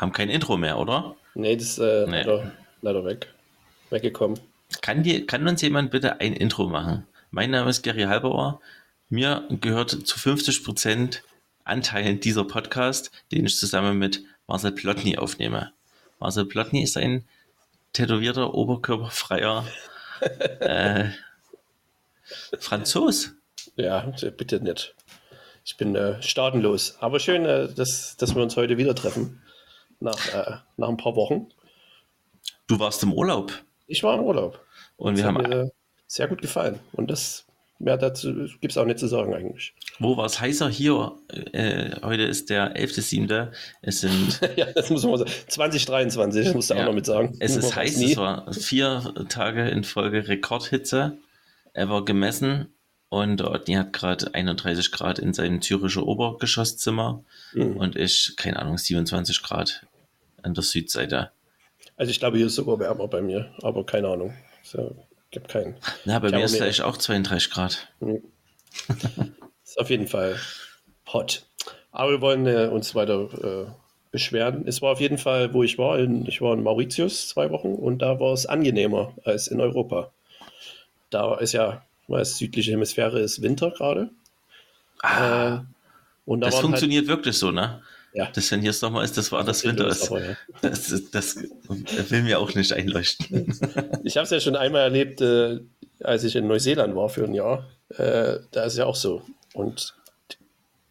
haben kein Intro mehr, oder? Nee, das ist äh, Nee. Leider, leider weg. Weggekommen. Kann, die, kann uns jemand bitte ein Intro machen? Mein Name ist Gary Halberohr. Mir gehört zu 50% Anteilen dieser Podcast, den ich zusammen mit Marcel Plotny aufnehme. Marcel Plotny ist ein tätowierter, oberkörperfreier äh, Franzos. Ja, bitte nicht. Ich bin äh, staatenlos. Aber schön, äh, dass, dass wir uns heute wieder treffen. Nach, äh, nach ein paar Wochen. Du warst im Urlaub Ich war im Urlaub. und Das wir hat haben, mir sehr gut gefallen. Und das mehr dazu gibt es auch nicht zu sagen eigentlich. wo war es heißer? Hier, äh, heute ist der 11.7. Es sind ja, das muss man sagen. 2023, das musst du Ja. auch noch mit sagen. Es ist heiß, nie. es war vier Tage in Folge Rekordhitze. Er war gemessen und Otni hat gerade 31 Grad in seinem Züricher Obergeschosszimmer Mhm. und ich, keine Ahnung, 27 Grad an der Südseite. Also ich glaube, hier ist sogar wärmer bei mir, aber keine Ahnung. So, gibt keinen. Na, bei mir ist gleich auch 32 Grad. Ist auf jeden Fall hot. Aber wir wollen äh, uns weiter äh, beschweren. Es war auf jeden Fall, wo ich war. In, ich war in Mauritius zwei Wochen und da war es angenehmer als in Europa. Da ist ja, weiß, südliche Hemisphäre ist Winter gerade. Ah, Äh, und da das waren funktioniert wirklich so, ne? Ja, Das, wenn hier Sommer ist, das war das Winter los, ist. aber, ja. Das, ist- das will mir auch nicht einleuchten. Ich habe es ja schon einmal erlebt, äh, als ich in Neuseeland war für ein Jahr. Äh, da ist ja auch so. Und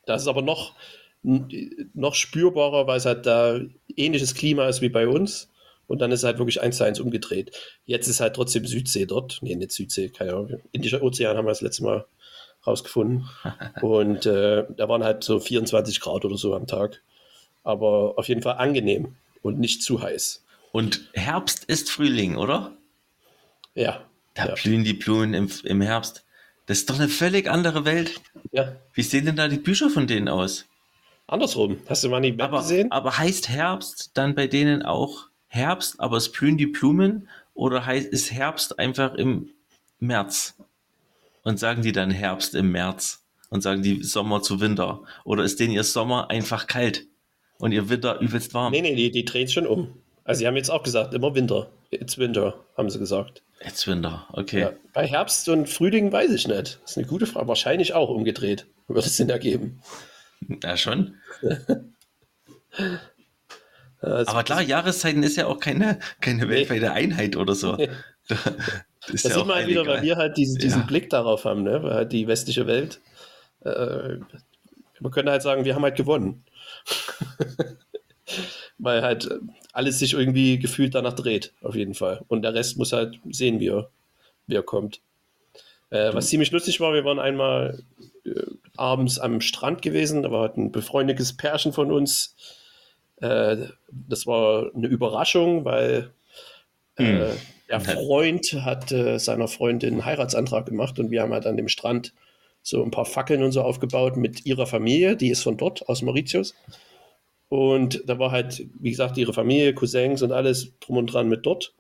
das ist aber noch, noch spürbarer, weil es halt da ähnliches Klima ist wie bei uns. Und dann ist es halt wirklich eins zu eins umgedreht. Jetzt ist halt trotzdem Südsee dort. Nee, nicht Südsee, keine Ahnung. Indischer Ozean haben wir das letzte Mal rausgefunden. Und äh, da waren halt so 24 Grad oder so am Tag. Aber auf jeden Fall angenehm und nicht zu heiß. Und Herbst ist Frühling, oder? Ja. Da Ja. blühen die Blumen im, im Herbst. Das ist doch eine völlig andere Welt. ja. Wie sehen denn da die Bücher von denen aus? Andersrum. Hast du mal die Map Aber, gesehen? aber heißt Herbst dann bei denen auch Herbst, aber es blühen die Blumen? Oder heißt, ist Herbst einfach im März? Und sagen die dann Herbst im März? Und sagen die Sommer zu Winter? Oder ist denen ihr Sommer einfach kalt? Und ihr Winter übelst warm? Nee, nee, die, die drehen es schon um. Also, sie haben jetzt auch gesagt, immer Winter. It's Winter, haben sie gesagt. Jetzt Winter, okay. Ja. Bei Herbst und Frühling weiß ich nicht. Das ist eine gute Frage. Wahrscheinlich auch umgedreht. Würde es Sinn ergeben. Ja, schon. Also, Aber klar, Jahreszeiten ist ja auch keine, keine Nee. weltweite Einheit oder so. Nee. Da ist da ja sieht auch man halt wieder, weil wir halt diesen, diesen Ja. Blick darauf haben, ne? weil halt die westliche Welt. Äh, man könnte halt sagen, wir haben halt gewonnen. weil halt äh, alles sich irgendwie gefühlt danach dreht, auf jeden Fall. Und der Rest muss halt sehen, wie er, wie er kommt. Äh, was ziemlich lustig war, wir waren einmal äh, abends am Strand gewesen, da war halt ein befreundetes Pärchen von uns. Äh, das war eine Überraschung, weil äh, der Freund hat äh, seiner Freundin einen Heiratsantrag gemacht und wir haben halt an dem Strand so ein paar Fackeln und so aufgebaut mit ihrer Familie, die ist von dort, aus Mauritius. Und da war halt, wie gesagt, ihre Familie, Cousins und alles drum und dran mit dort.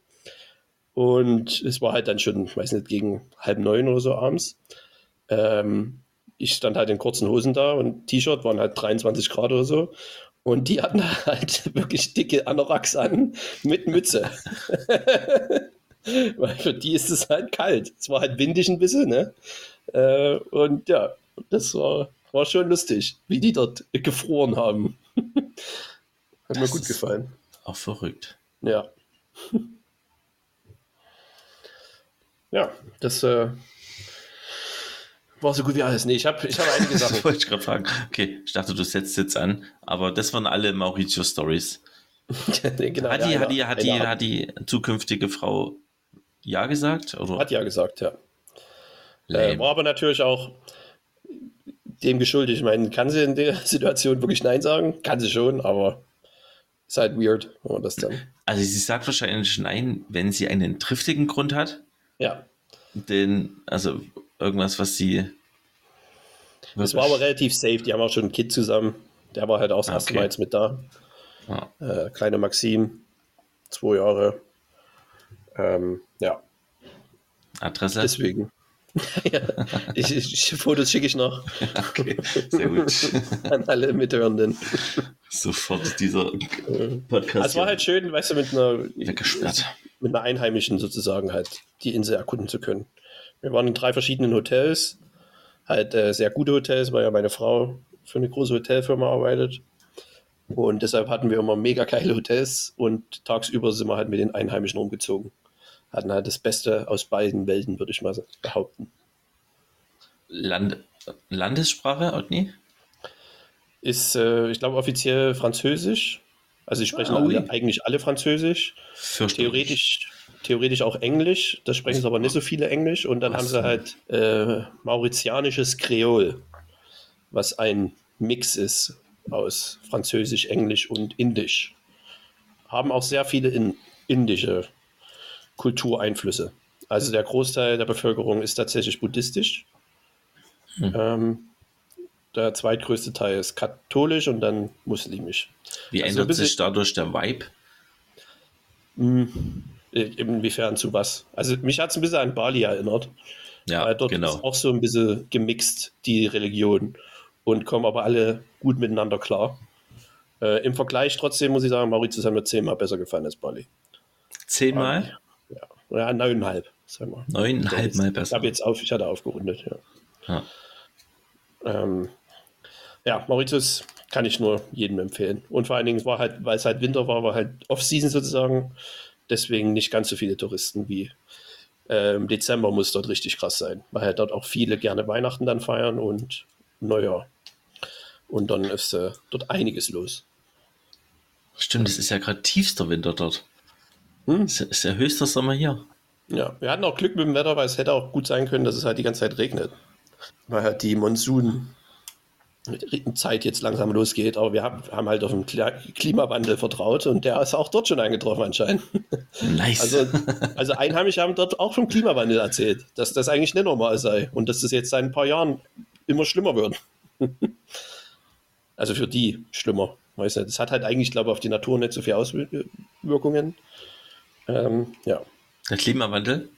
Und es war halt dann schon, ich weiß nicht, gegen halb neun oder so abends. Ähm, ich stand halt in kurzen Hosen da und T-Shirt waren halt 23 Grad oder so. Und die hatten halt wirklich dicke Anoraks an mit Mütze. Weil für die ist es halt kalt. Es war halt windig ein bisschen, ne? Äh, und ja, das war, war schon lustig, wie die dort gefroren haben. Hat mir Das gut ist- gefallen. Auch verrückt. Ja. Ja, das äh, war so gut wie alles. Nee, ich habe ich hab einige Das Sachen. wollte ich gerade fragen. Okay, ich dachte, du setzt jetzt an, aber das waren alle Mauricio-Stories. Genau, hat, die, ja, hat, die, hat, die, hat die zukünftige Frau Ja gesagt? Oder? hat ja gesagt, ja. Äh, war aber natürlich auch dem geschuldet. Ich meine, kann sie in der Situation wirklich Nein sagen? Kann sie schon, aber ist halt weird, wenn man das dann. Also sie sagt wahrscheinlich Nein, wenn sie einen triftigen Grund hat. Ja, Den, also irgendwas, was sie. das war aber relativ safe. Die haben auch schon ein Kind zusammen. Der war halt auch das erste Okay. Mal jetzt mit da. Ja. Äh, kleine Maxim, zwei Jahre. Ähm, ja, Adresse. deswegen. ja, ich, ich, Fotos schicke ich noch Okay, sehr gut. an alle Mithörenden. Sofort dieser Podcast. Es war halt schön, weißt du, mit einer, weggesperrt. mit einer Einheimischen sozusagen halt die Insel erkunden zu können. Wir waren in drei verschiedenen Hotels, halt äh, sehr gute Hotels, weil ja meine Frau für eine große Hotelfirma arbeitet. Und deshalb hatten wir immer mega geile Hotels und tagsüber sind wir halt mit den Einheimischen umgezogen. Hatten halt das Beste aus beiden Welten, würde ich mal behaupten. Land Landessprache, Otni? Ist, äh, ich glaube, offiziell Französisch. Also, sie sprechen ah, alle, eigentlich alle Französisch. Theoretisch, theoretisch auch Englisch. Das sprechen sie aber nicht so viele Englisch. Und dann was? haben sie halt äh, mauritianisches Kreol, was ein Mix ist aus Französisch, Englisch und Indisch. Haben auch sehr viele in, indische Kultureinflüsse. Also der Großteil der Bevölkerung ist tatsächlich buddhistisch. Hm. Ähm, der zweitgrößte Teil ist katholisch und dann muslimisch. Wie also ändert sich dadurch der Vibe? Hm, inwiefern zu was? Also mich hat es ein bisschen an Bali erinnert. Ja, dort genau. ist auch so ein bisschen gemixt, die Religion. Und kommen aber alle gut miteinander klar. Äh, Im Vergleich trotzdem muss ich sagen, Mauritius hat mir zehnmal besser gefallen als Bali. Zehnmal? Ja, ja neuneinhalb, sagen wir. Neuneinhalb Mal besser. Ich habe jetzt auf, ich hatte aufgerundet, ja. ja. Ähm, ja, Mauritius kann ich nur jedem empfehlen. Und vor allen Dingen war halt, weil es halt Winter war, war halt Off-Season sozusagen. Deswegen nicht ganz so viele Touristen wie äh, im Dezember muss dort richtig krass sein, weil halt dort auch viele gerne Weihnachten dann feiern und Neujahr. Und dann ist äh, dort einiges los. Stimmt, es ist ja gerade tiefster Winter dort. Hm? Ist der höchste Sommer hier. Ja, wir hatten auch Glück mit dem Wetter, weil es hätte auch gut sein können, dass es halt die ganze Zeit regnet weil halt die Monsun-Zeit jetzt langsam losgeht. Aber wir haben, haben halt auf den Klimawandel vertraut und der ist auch dort schon eingetroffen anscheinend. Nice. Also, also Einheimische haben dort auch vom Klimawandel erzählt, dass das eigentlich nicht normal sei und dass das jetzt seit ein paar Jahren immer schlimmer wird. Also für die schlimmer. Weißt du, das hat halt eigentlich, glaube ich, auf die Natur nicht so viele Auswirkungen. Ähm, ja. Der Klimawandel?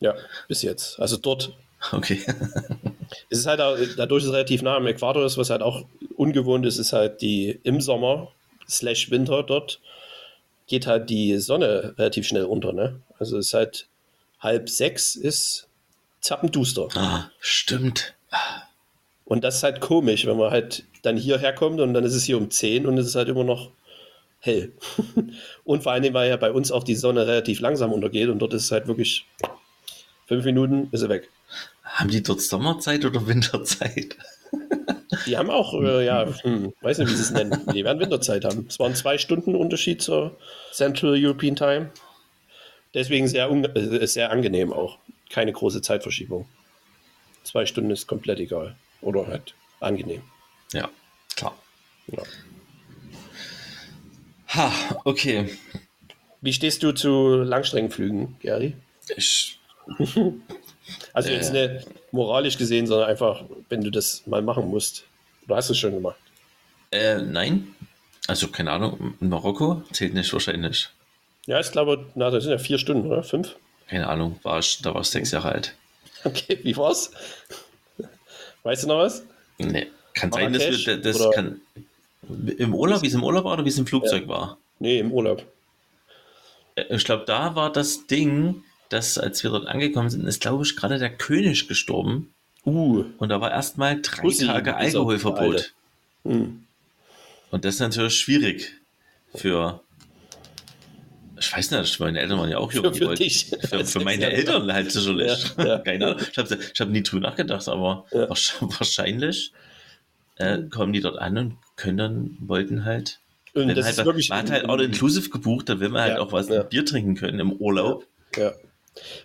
Ja, bis jetzt. Also dort Okay. es ist halt auch, dadurch, dass es relativ nah am Äquator ist, was halt auch ungewohnt ist, ist halt die im Sommer slash Winter dort geht halt die Sonne relativ schnell unter, ne? Also es ist halt halb sechs ist zappenduster. Ah, stimmt. Und das ist halt komisch, wenn man halt dann hierher kommt und dann ist es hier um zehn und es ist halt immer noch hell. und vor allen Dingen, weil ja bei uns auch die Sonne relativ langsam untergeht und dort ist es halt wirklich fünf Minuten ist sie weg. Haben die dort Sommerzeit oder Winterzeit? Die haben auch, äh, ja, hm, weiß nicht, wie sie es nennen. Die werden Winterzeit haben. Es waren zwei Stunden Unterschied zur Central European Time. Deswegen sehr, äh, sehr angenehm auch. Keine große Zeitverschiebung. Zwei Stunden ist komplett egal. Oder halt angenehm. Ja, klar. Ja. Ha, okay. Wie stehst du zu Langstreckenflügen, Gary? Ich also jetzt äh. nicht moralisch gesehen, sondern einfach, wenn du das mal machen musst. Du hast es schon gemacht. Äh, nein. Also keine Ahnung, Marokko zählt nicht wahrscheinlich. Ja, ich glaube, na, das sind ja vier Stunden, oder? Fünf? Keine Ahnung, war ich, da war ich sechs Jahre alt. Okay, wie war's? Weißt du noch was? Nee, kann sein, dass wir das oder? kann. Im Urlaub, wie es im Urlaub war oder wie es im Flugzeug ja. war? Nee, im Urlaub. Äh, ich glaube, da war das Ding, dass als wir dort angekommen sind, ist, glaube ich, gerade der König gestorben. Uh. Und da war erstmal drei Pussy, Tage Alkoholverbot. Hm. Und das ist natürlich schwierig für. Ich weiß nicht, meine Eltern waren ja auch jung. Für, für, dich. für, für meine Eltern halt sicherlich. Ja, ja. Keine Ahnung. Ich habe hab nie drüber nachgedacht, aber ja. wahrscheinlich äh, kommen die dort an und können dann, wollten halt. Und das halt, ist wirklich man hat halt auch inclusive gebucht, da will man halt auch was Bier trinken können im Urlaub. Ja.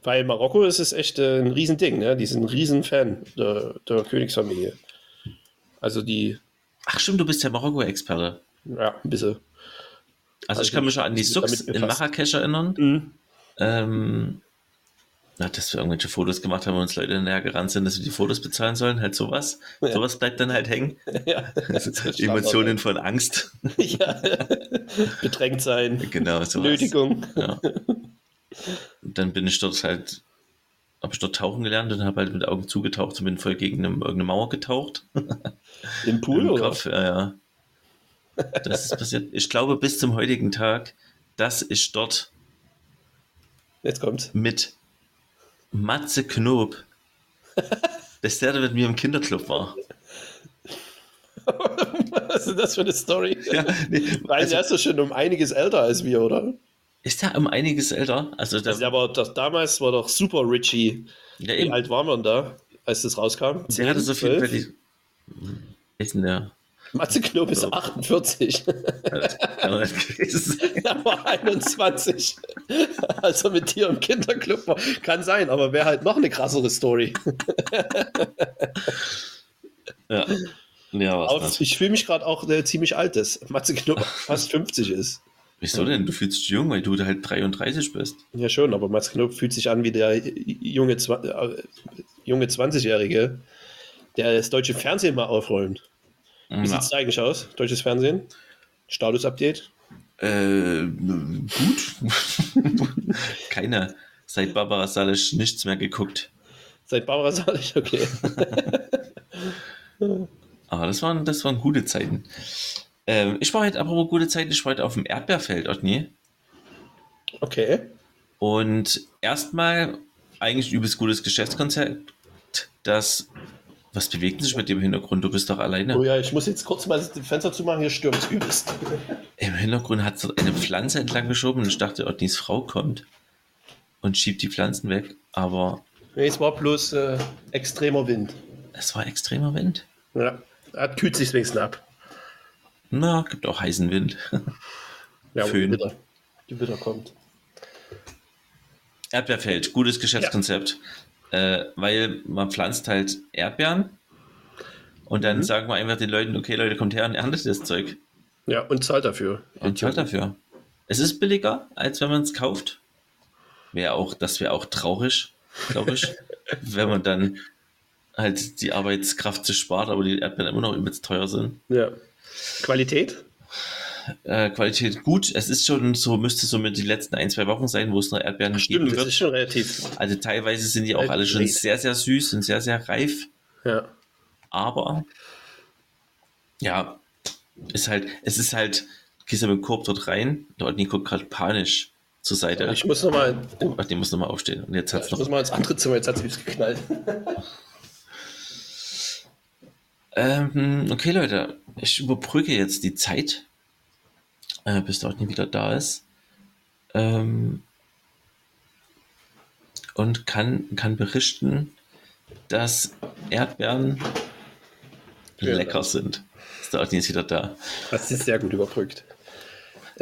Weil Marokko ist es echt äh, ein Riesending, ne? Die sind ein Riesenfan der, der Königsfamilie. Also die. Ach stimmt, du bist ja Marokko-Experte. Ja, ein bisschen. Also, also ich kann mich schon an die Sucks in Marrakesch erinnern. Mhm. Ähm, na, dass wir irgendwelche Fotos gemacht haben und uns Leute näher gerannt sind, dass wir die Fotos bezahlen sollen, halt sowas. Ja. Sowas bleibt dann halt hängen. Ja, Emotionen von Angst. Ja. Bedrängt sein. Genau, sowas. Nötigung. Ja. dann bin ich dort halt, habe ich dort tauchen gelernt und habe halt mit Augen zugetaucht und bin voll gegen eine, irgendeine Mauer getaucht. Im Pool, Im oder? Kopf, ja, ja. Das ist passiert. Ich glaube, bis zum heutigen Tag, dass ich dort Jetzt kommt's. mit Matze Knob, dass der da mit mir im Kinderclub war. Was ist das für eine Story? Ja, nee, Weil also, der ist doch schon um einiges älter als wir, oder? ist der um einiges älter? Also, der, Also der war doch, damals war doch super Richie. ja, Wie alt waren wir denn da, als das rauskam? der hatte so viel. 12? Bei Matze Knob ist 48. Das kann doch nicht gewesen sein. er war 21. Als er mit dir im Kinderclub war. Kann sein, aber wäre halt noch eine krassere Story. Ja, ja was das? ich fühle mich gerade auch äh, ziemlich alt, dass Matze Knob fast 50 ist. Wieso denn? Du fühlst dich jung, weil du halt 33 bist. Ja, schon, aber Matze Knob fühlt sich an wie der junge, äh, junge 20-Jährige, der das deutsche Fernsehen mal aufräumt. Wie sieht es eigentlich aus? Deutsches Fernsehen? Status-Update? Äh, gut. Keine. Seit Barbara Salisch nichts mehr geguckt. Seit Barbara Salisch? Okay. Aber das waren, das waren gute Zeiten. Ähm, ich war heute, apropos gute Zeiten, ich war heute auf dem Erdbeerfeld, Otni. Okay. Und erstmal eigentlich übelst gutes Geschäftskonzept. Das, was bewegt sich mit dem Hintergrund? Du bist doch alleine. Oh ja, ich muss jetzt kurz mal das Fenster zumachen, hier stürmt es übelst. Im Hintergrund hat so eine Pflanze entlang geschoben und ich dachte, Otnis Frau kommt und schiebt die Pflanzen weg. Aber Nee, es war bloß äh, extremer Wind. es war extremer Wind. Ja, hat kühlt sich wenigstens ab. Na, gibt auch heißen Wind. Ja, Föhn. die Witter, die Witter kommt. Erdbeerfeld, gutes Geschäftskonzept. Äh, weil man pflanzt halt Erdbeeren und dann sagen wir einfach den Leuten, okay Leute, kommt her und erntet das Zeug. Ja, und zahlt dafür. Und zahlt dafür. Es ist billiger, als wenn man es kauft. Wäre auch, das wäre auch traurig, glaube ich, wenn man dann halt die Arbeitskraft sich spart, aber die Erdbeeren immer noch übelst teuer sind. Ja. Qualität? Äh, Qualität gut. Es ist schon so, müsste so mit die letzten ein, zwei Wochen sein, wo es noch Erdbeeren geben Stimmt, das wird. ist schon relativ. Also teilweise sind die auch alle schon sehr, sehr süß und sehr, sehr reif. Ja. Aber ja, ist halt, es ist halt, gehst du mit dem Korb dort rein, dort guckt gerade panisch zur Seite. Ich muss nochmal Ach, die muss nochmal aufstehen. Und jetzt hat's ich noch. muss mal ins andere Zimmer, jetzt hat es geknallt. Ähm, okay, Leute, ich überbrücke jetzt die Zeit, äh, bis dort nie wieder da ist. Ähm, und kann, kann berichten, dass Erdbeeren Vielen lecker Dank. sind. Otni ist wieder da. Das ist sehr gut überbrückt.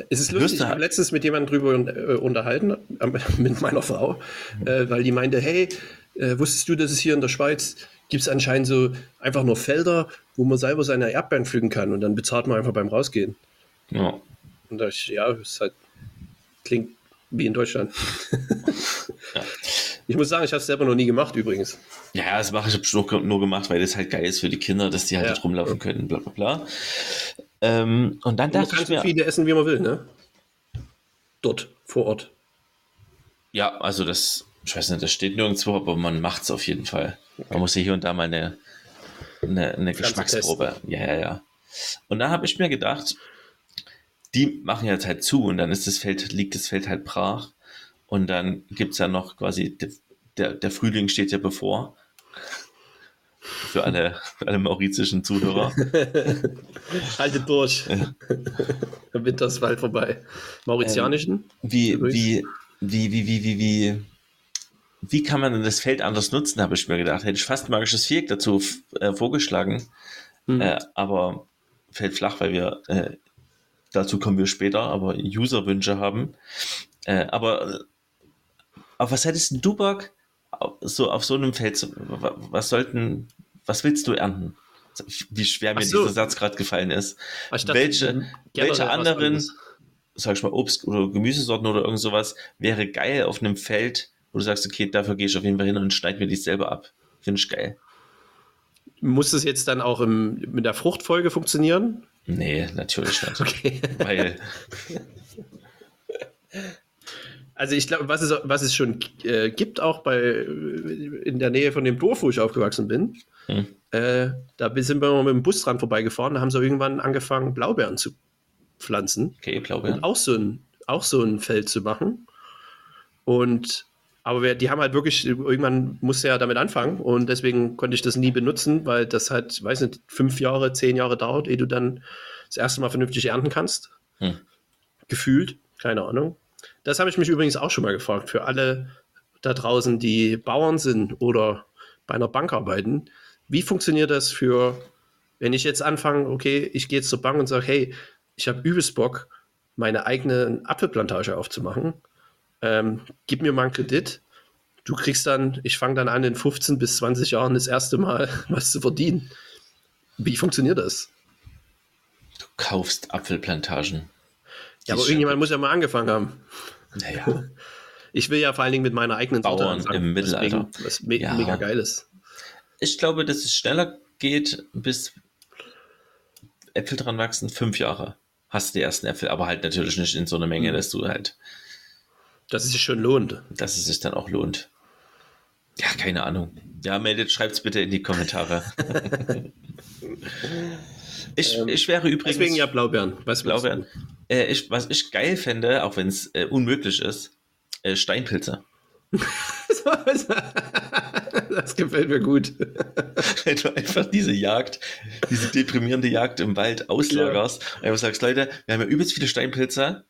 Es ist lustig, ich habe letztens mit jemandem drüber äh, unterhalten, äh, mit meiner Frau, äh, weil die meinte, hey, äh, wusstest du, dass es hier in der Schweiz gibt es anscheinend so einfach nur Felder, wo man selber seine Erdbeeren pflücken kann und dann bezahlt man einfach beim Rausgehen. Ja. Und da ich, ja, es halt, klingt wie in Deutschland. Ja. Ich muss sagen, ich habe es selber noch nie gemacht übrigens. Ja, das mache ich nur, nur gemacht, weil das halt geil ist für die Kinder, dass die halt Ja. dort rumlaufen können, bla bla bla. Ähm, und dann Man dachte kann ich so mir, viele essen, wie man will, ne? Dort, vor Ort. ja, also das, ich weiß nicht, das steht nirgendwo, aber man macht es auf jeden Fall. Man muss ja hier und da mal eine, eine, eine Geschmacksprobe. Ja, ja, ja. Und da habe ich mir gedacht, die machen jetzt halt zu und dann ist das Feld, liegt das Feld halt brach. Und dann gibt es ja noch quasi, der, der Frühling steht ja bevor. Für alle, für alle mauritischen Zuhörer. Haltet durch. Der Winter ist bald vorbei. Mauritianischen? Wie, Übrigens. wie, wie, wie, wie, wie, wie, wie kann man denn das Feld anders nutzen, habe ich mir gedacht. Hätte ich fast magisches Viereck dazu äh, vorgeschlagen. Hm. Äh, aber fällt flach, weil wir, äh, dazu kommen wir später, aber Userwünsche haben. Äh, aber äh, auf was hättest du Bock, so auf so einem Feld, was sollten, was willst du ernten? Wie schwer mir so. dieser Satz gerade gefallen ist. Dachte, welche, welche anderen, sag ich mal, Obst- oder Gemüsesorten oder irgend sowas wäre geil auf einem Feld, wo du sagst, okay, dafür gehe ich auf jeden Fall hin und schneide mir die selber ab. Finde ich geil. Muss das jetzt dann auch im, mit der Fruchtfolge funktionieren? Nee, natürlich nicht. Okay. Weil, Also ich glaube, was es, was es schon äh, gibt, auch bei in der Nähe von dem Dorf, wo ich aufgewachsen bin, Hm. Äh, da sind wir mal mit dem Bus dran vorbeigefahren, da haben sie irgendwann angefangen, Blaubeeren zu pflanzen. Okay, Blaubeeren. Und auch so ein, auch so ein Feld zu machen. Und aber wir, die haben halt wirklich, irgendwann musste ja damit anfangen und deswegen konnte ich das nie benutzen, weil das halt, weiß nicht, fünf Jahre, zehn Jahre dauert, ehe du dann das erste Mal vernünftig ernten kannst. Hm. Gefühlt, keine Ahnung. Das habe ich mich übrigens auch schon mal gefragt. Für alle da draußen, die Bauern sind oder bei einer Bank arbeiten, wie funktioniert das für, wenn ich jetzt anfange, okay, ich gehe jetzt zur Bank und sage, hey, ich habe übelst Bock, meine eigene Apfelplantage aufzumachen. Ähm, gib mir mal einen Kredit. Du kriegst dann, ich fange dann an, in 15 bis 20 Jahren das erste Mal was zu verdienen. Wie funktioniert das? Du kaufst Apfelplantagen. Ja, aber irgendjemand muss ja mal angefangen haben. Naja. Ich will ja vor allen Dingen mit meiner eigenen Sorte Bauern anfangen, im Mittelalter. Was me Ja. mega geil ist. Ich glaube, dass es schneller geht, bis Äpfel dran wachsen, fünf Jahre. Hast du die ersten Äpfel, aber halt natürlich nicht in so einer Mhm. Menge, dass du halt, Dass es sich schon lohnt. dass es sich dann auch lohnt. Ja, keine Ahnung. Ja, meldet, schreibt's bitte in die Kommentare. ich, ich wäre übrigens. Ähm, Deswegen ja Blaubeeren. Was Blaubeeren. Äh, ich, was ich geil fände, auch wenn es äh, unmöglich ist, äh, Steinpilze. das gefällt mir gut. Wenn du einfach diese Jagd, diese deprimierende Jagd im Wald auslagerst und einfach sagst, Leute, wir haben ja übelst viele Steinpilze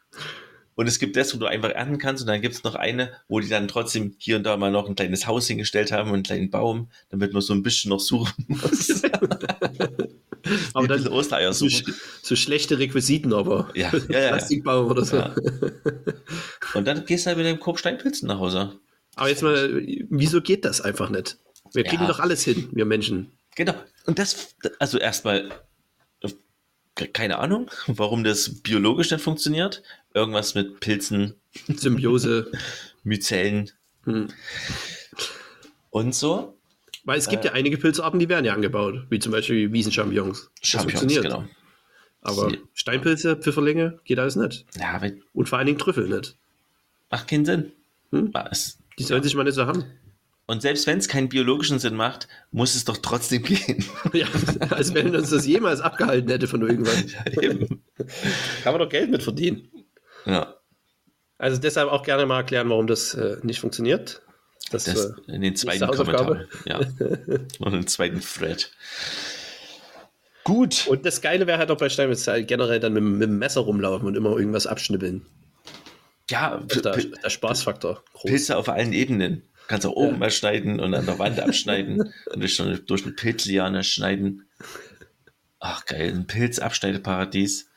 und es gibt das, wo du einfach ernten kannst und dann gibt es noch eine, wo die dann trotzdem hier und da mal noch ein kleines Haus hingestellt haben und einen kleinen Baum, damit man so ein bisschen noch suchen muss. Aber dann Ostereier so, suchen. so schlechte Requisiten, aber Ja, ja, ja. Plastikbaum oder so. Ja. Und dann gehst du halt mit dem Korb Steinpilzen nach Hause. Aber jetzt mal, wieso geht das einfach nicht? Wir kriegen Ja. doch alles hin, wir Menschen. Genau. Und das, also erstmal, keine Ahnung, warum das biologisch nicht funktioniert. Irgendwas mit Pilzen, Symbiose. Myzellen Hm. und so. Weil es gibt ja einige Pilzarten, die werden ja angebaut, wie zum Beispiel Wiesenchampignons. Funktioniert. genau. Aber Sie- Steinpilze, Pfifferlinge, geht alles nicht. Ja, aber Und vor allen Dingen Trüffel nicht. macht keinen Sinn. Hm? Was? Die sollen sich mal nicht so haben. Und selbst wenn es keinen biologischen Sinn macht, muss es doch trotzdem gehen. Ja, als wenn uns das jemals abgehalten hätte von irgendwann. Eben. Kann man doch Geld mit verdienen. ja, Also deshalb auch gerne mal erklären, warum das äh, nicht funktioniert. Das, das äh, in den zweiten. Kommentar. Ja. Und den zweiten Thread. Gut. und das Geile wäre halt auch bei Steinmetz halt generell dann mit, mit dem Messer rumlaufen und immer irgendwas abschnibbeln. Ja, der, der Spaßfaktor groß. Pilze auf allen Ebenen. Kannst auch oben Ja. mal schneiden und an der Wand abschneiden und durch, durch eine Pilzliane schneiden. Ach geil, ein Pilzabschneideparadies.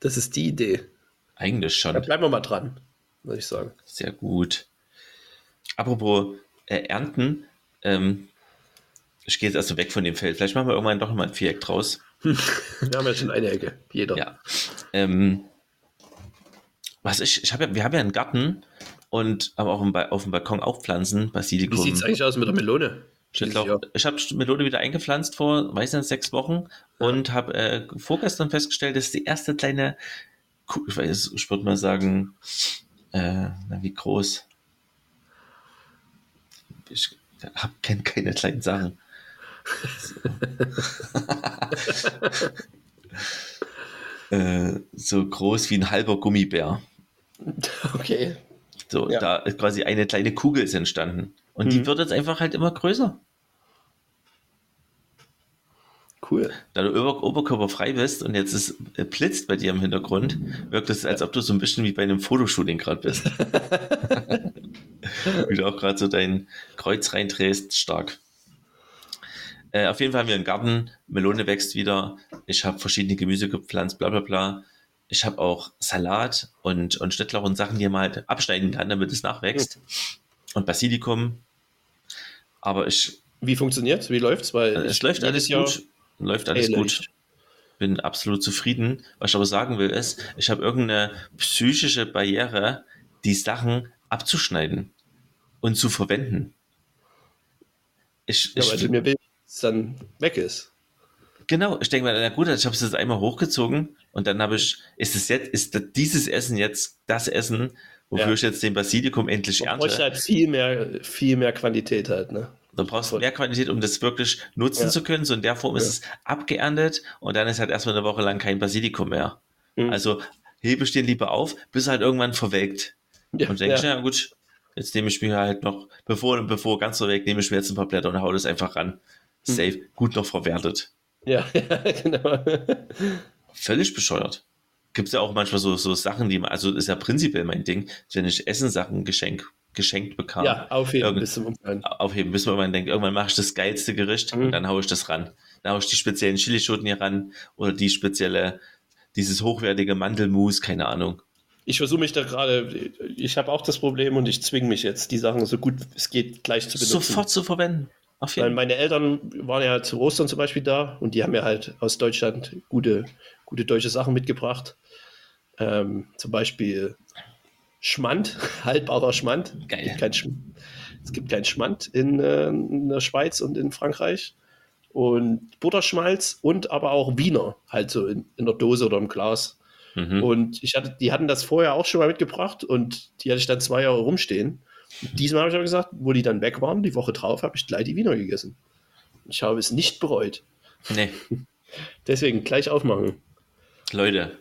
Das ist die Idee. Eigentlich schon. Da bleiben wir mal dran, würde ich sagen. Sehr gut. Apropos äh, Ernten, ähm, ich gehe jetzt also weg von dem Feld. Vielleicht machen wir irgendwann doch mal ein Viereck draus. Wir haben ja schon eine Ecke, jeder. Ja. Ähm, was ich, ich habe ja, wir haben ja einen Garten und aber auch ba auf dem Balkon auch Pflanzen, Wie Basilikum. sieht es eigentlich aus mit der Melone? Schnittlauch. Ja. Ich habe Melone wieder eingepflanzt vor, weiß nicht, sechs Wochen und habe äh, vorgestern festgestellt, dass die erste kleine, ich weiß, ich würde mal sagen, äh, na, wie groß? Ich hab, kenne keine kleinen Sachen. äh, so groß wie ein halber Gummibär. Okay. So, Ja. da ist quasi eine kleine Kugel ist entstanden. Und die Mhm. wird jetzt einfach halt immer größer. Cool. da du über, oberkörperfrei bist und jetzt es äh, blitzt bei dir im Hintergrund, wirkt es, als ob du so ein bisschen wie bei einem Fotoshooting gerade bist. wie du auch gerade so dein Kreuz reindrehst, stark. Äh, auf jeden Fall haben wir einen Garten, Melone wächst wieder, ich habe verschiedene Gemüse gepflanzt, bla bla bla. Ich habe auch Salat und, und Schnittlauch und Sachen, die man halt abschneiden kann, damit es nachwächst. Und Basilikum. Aber ich, Wie funktioniert Wie läuft's? Weil es ich- läuft alles Jahr gut. Läuft alles ähnlich. gut bin absolut zufrieden. Was ich aber sagen will, ist, ich habe irgendeine psychische Barriere, die Sachen abzuschneiden und zu verwenden. Ich, Ja, ich, weil du mir willst, dann weg ist. genau, ich denke mir, na gut, ich habe es jetzt einmal hochgezogen und dann habe ich, ist es jetzt, ist das- dieses Essen jetzt das Essen, wofür Ja. ich jetzt den Basilikum endlich ernte? halt viel mehr, viel mehr Quantität halt, ne? Du brauchst mehr Quantität, um das wirklich nutzen Ja. zu können. So in der Form ist es abgeerntet und dann ist halt erstmal eine Woche lang kein Basilikum mehr. Mhm. Also hebe ich den lieber auf, bis er halt irgendwann verwelkt. Ja, Und denke ich, ja. ja gut, jetzt nehme ich mir halt noch, bevor, bevor ganz weg, nehme ich mir jetzt ein paar Blätter und hau das einfach ran. Hm. Safe, gut noch verwertet. Ja, ja, genau. Völlig bescheuert. Gibt es ja auch manchmal so, so Sachen, die man, also ist ja prinzipiell mein Ding, wenn ich Essensachen geschenk, geschenkt bekam, Ja, aufheben Irgend- bis zum Umfallen. aufheben, bis man denkt, irgendwann mache ich das geilste Gericht Mhm. und dann haue ich das ran. Dann haue ich die speziellen Chilischoten hier ran oder die spezielle, dieses hochwertige Mandelmus, keine Ahnung. Ich versuche mich da gerade, ich habe auch das Problem und ich zwinge mich jetzt, die Sachen so gut es geht gleich zu benutzen. Sofort zu verwenden. Auf Weil jeden Fall. meine Eltern waren ja zu Ostern zum Beispiel da und die haben ja halt aus Deutschland gute, gute deutsche Sachen mitgebracht. Ähm, zum Beispiel Schmand, haltbarer Schmand. Geil. Es gibt kein, Schm- es gibt kein Schmand in, äh, in der Schweiz und in Frankreich. Und Butterschmalz und aber auch Wiener, halt so in, in der Dose oder im Glas. Mhm. Und ich hatte, die hatten das vorher auch schon mal mitgebracht und die hatte ich dann zwei Jahre rumstehen. Und diesmal habe ich aber gesagt, wo die dann weg waren, die Woche drauf, habe ich gleich die Wiener gegessen. Ich habe es nicht bereut. Nee, Deswegen gleich aufmachen. Leute,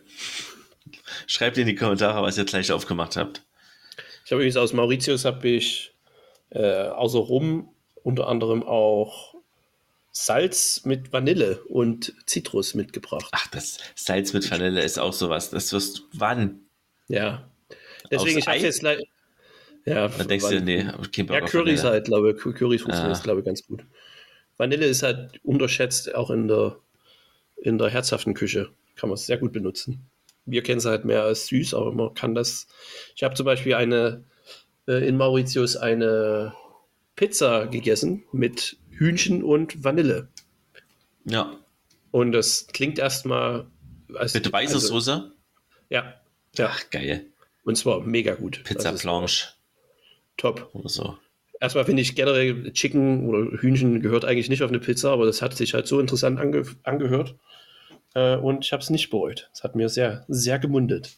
schreibt in die Kommentare, was ihr gleich aufgemacht habt. Ich habe übrigens aus Mauritius habe ich äh, außer Rum unter anderem auch Salz mit Vanille und Zitrus mitgebracht. Ach, das Salz mit Vanille ist auch sowas. Das wirst du, wann? Ja. Deswegen, Aus ich habe jetzt gleich. Ja, Da denkst du, nee, keinen Bock Ja, Curry ist halt, glaube ich, Curry funktioniert, Ah. glaube ich, ganz gut. Vanille ist halt unterschätzt, auch in der, in der herzhaften Küche. Kann man es sehr gut benutzen. Wir kennen es halt mehr als süß, aber man kann das. Ich habe zum Beispiel eine äh, in Mauritius eine Pizza gegessen mit Hühnchen und Vanille. Ja, Und das klingt erstmal als. mit weißer also, Soße. Ja, ja. Ach, geil. Und zwar mega gut. Pizza ist Blanche Top. oder so. Erstmal finde ich generell Chicken oder Hühnchen gehört eigentlich nicht auf eine Pizza, aber das hat sich halt so interessant ange angehört. Äh, und ich habe es nicht bereut. Es hat mir sehr, sehr gemundet.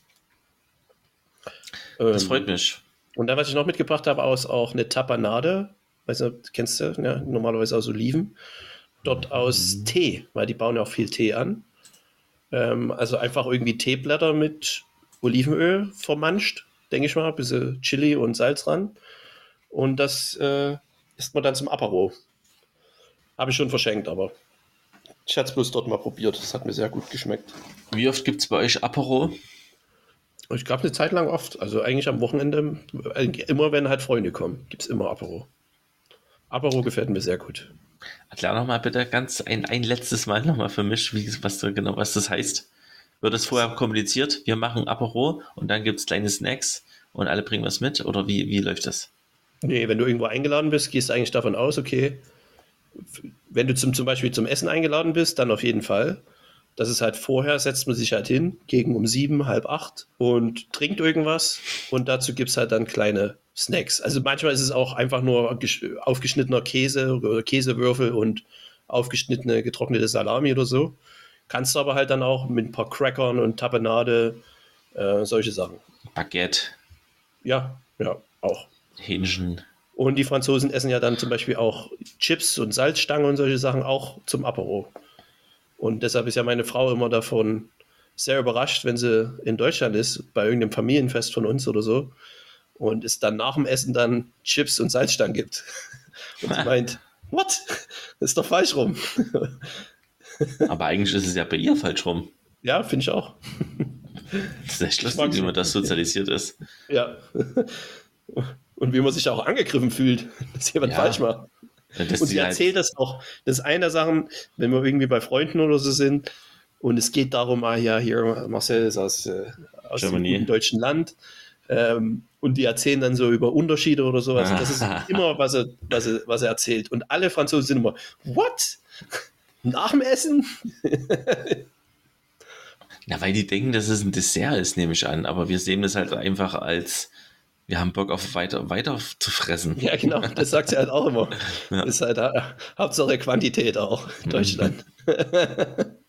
Das Ähm, freut mich. Und dann, was ich noch mitgebracht habe, aus auch eine Tapanade. Weißt du, kennst du, ja, normalerweise aus Oliven. Dort aus Tee, weil die bauen ja auch viel Tee an. Ähm, also einfach irgendwie Teeblätter mit Olivenöl vermanscht, denke ich mal, ein bisschen Chili und Salz ran. Und das äh, isst man dann zum Apero. Habe ich schon verschenkt, aber ich hatte es bloß dort mal probiert. Das hat mir sehr gut geschmeckt. Wie oft gibt es bei euch Apero? Ich glaube, eine Zeit lang oft. Also eigentlich am Wochenende, äh, immer wenn halt Freunde kommen, gibt es immer Apero. Apero gefällt mir sehr gut. Erklär noch mal bitte ganz ein, ein letztes Mal noch mal für mich, wie, was, da genau, was das heißt. Wird es vorher kommuniziert? Wir machen Apero und dann gibt es kleine Snacks und alle bringen was mit? Oder wie, wie läuft das? Nee, wenn du irgendwo eingeladen bist, gehst du eigentlich davon aus, okay, wenn du zum, zum Beispiel zum Essen eingeladen bist, dann auf jeden Fall. Das ist halt vorher, setzt man sich halt hin, gegen um sieben, halb acht und trinkt irgendwas und dazu gibt es halt dann kleine Snacks. Also manchmal ist es auch einfach nur gesch- aufgeschnittener Käse oder Käsewürfel und aufgeschnittene getrocknete Salami oder so. Kannst du aber halt dann auch mit ein paar Crackern und Tapenade, äh, solche Sachen. Baguette, Ja, ja, auch. Hähnchen. Und die Franzosen essen ja dann zum Beispiel auch Chips und Salzstangen und solche Sachen auch zum Apero. Und deshalb ist ja meine Frau immer davon sehr überrascht, wenn sie in Deutschland ist, bei irgendeinem Familienfest von uns oder so, und es dann nach dem Essen dann Chips und Salzstangen gibt. Und sie meint, what? Das ist doch falsch rum. Aber eigentlich ist es ja bei ihr falsch rum. Ja, finde ich auch. Das ist echt lustig, wie man das sozialisiert ist. Ja. Und wie man sich auch angegriffen fühlt, dass jemand Ja. falsch macht. Dass Und sie halt- erzählt das auch. Das ist eine der Sachen, wenn wir irgendwie bei Freunden oder so sind und es geht darum, ah ja, hier Marcel ist aus, äh, aus dem deutschen Land ähm, und die erzählen dann so über Unterschiede oder sowas. Das ist immer, was er, was, er, was er erzählt. Und alle Franzosen sind immer, what? Nach dem Essen? Na, weil die denken, dass es ein Dessert ist, nehme ich an. Aber wir sehen das halt einfach als, wir haben Bock auf weiter, weiter zu fressen. Ja, genau, das sagt sie halt auch immer. Ja. Das ist halt äh, Hauptsache Quantität auch in Deutschland.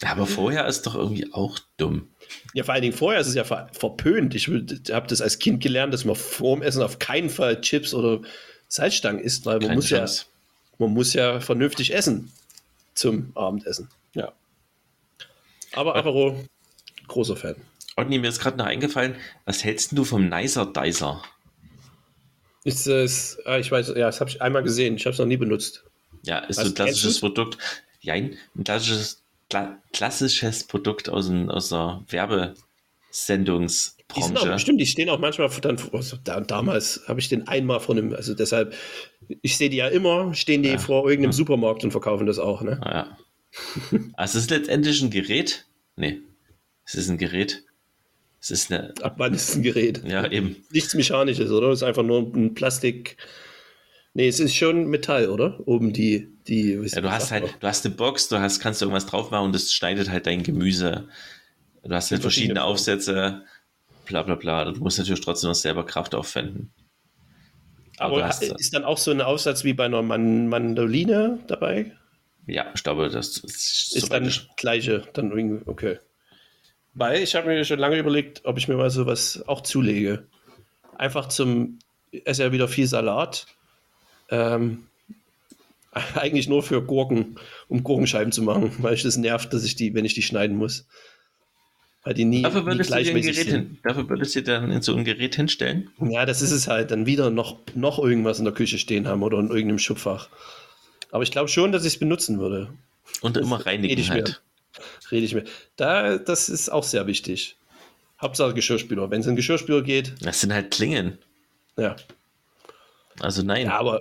Aber vorher ist doch irgendwie auch dumm. Ja, vor allen Dingen vorher ist es ja ver verpönt. Ich habe das als Kind gelernt, dass man vor dem Essen auf keinen Fall Chips oder Salzstangen isst, weil man Keine muss ja, Chance. man muss ja vernünftig essen zum Abendessen. Ja. Aber Apero, großer Fan. Otni, mir ist gerade noch eingefallen, was hältst du vom Nicer Dicer? Ist es, ah, ich weiß, ja, das habe ich einmal gesehen, ich habe es noch nie benutzt. Ja, ist Was, so ein klassisches Produkt. Ja, ein klassisches, kla klassisches Produkt aus, ein, aus der Werbesendungsbranche. bestimmt, die stehen auch manchmal dann, also da, damals habe ich den einmal von einem, also deshalb, ich sehe die ja immer, stehen die Ja. vor irgendeinem Supermarkt und verkaufen das auch, ne? Ah, ja. Also es ist letztendlich ein Gerät. Nee, es ist ein Gerät. Es ist eine, Ab wann ist ein Gerät? ja, eben. Nichts Mechanisches, oder? Es ist einfach nur ein Plastik. Nee, es ist schon Metall, oder? Oben die, die. Ja, du hast halt, du hast eine Box, du hast, kannst du irgendwas drauf machen und das schneidet halt dein Gemüse. Du hast halt verschiedene. Aufsätze, bla bla bla. Du musst natürlich trotzdem noch selber Kraft aufwenden. Aber, Aber ist dann auch so ein Aufsatz wie bei einer Man Mandoline dabei? ja, ich glaube, das ist, Ist soweit dann ich- gleiche, dann irgendwie, okay. Weil ich habe mir schon lange überlegt, ob ich mir mal sowas auch zulege. Einfach zum, esse ja wieder viel Salat. Ähm, eigentlich nur für Gurken, um Gurkenscheiben zu machen, weil ich das nervt, dass ich die, wenn ich die schneiden muss. Weil die nie, Dafür nie würdest, du ein gleichmäßig sind. hin, dafür würdest du dann in so ein Gerät hinstellen. Ja, das ist es halt. Dann wieder noch, noch irgendwas in der Küche stehen haben oder in irgendeinem Schubfach. Aber ich glaube schon, dass ich es benutzen würde. Und immer rede reinigen ich mir. Rede ich mir. Da, das ist auch sehr wichtig. Hauptsache Geschirrspüler. Wenn es in Geschirrspüler geht, Das sind halt Klingen. ja. Also nein. Ja, aber,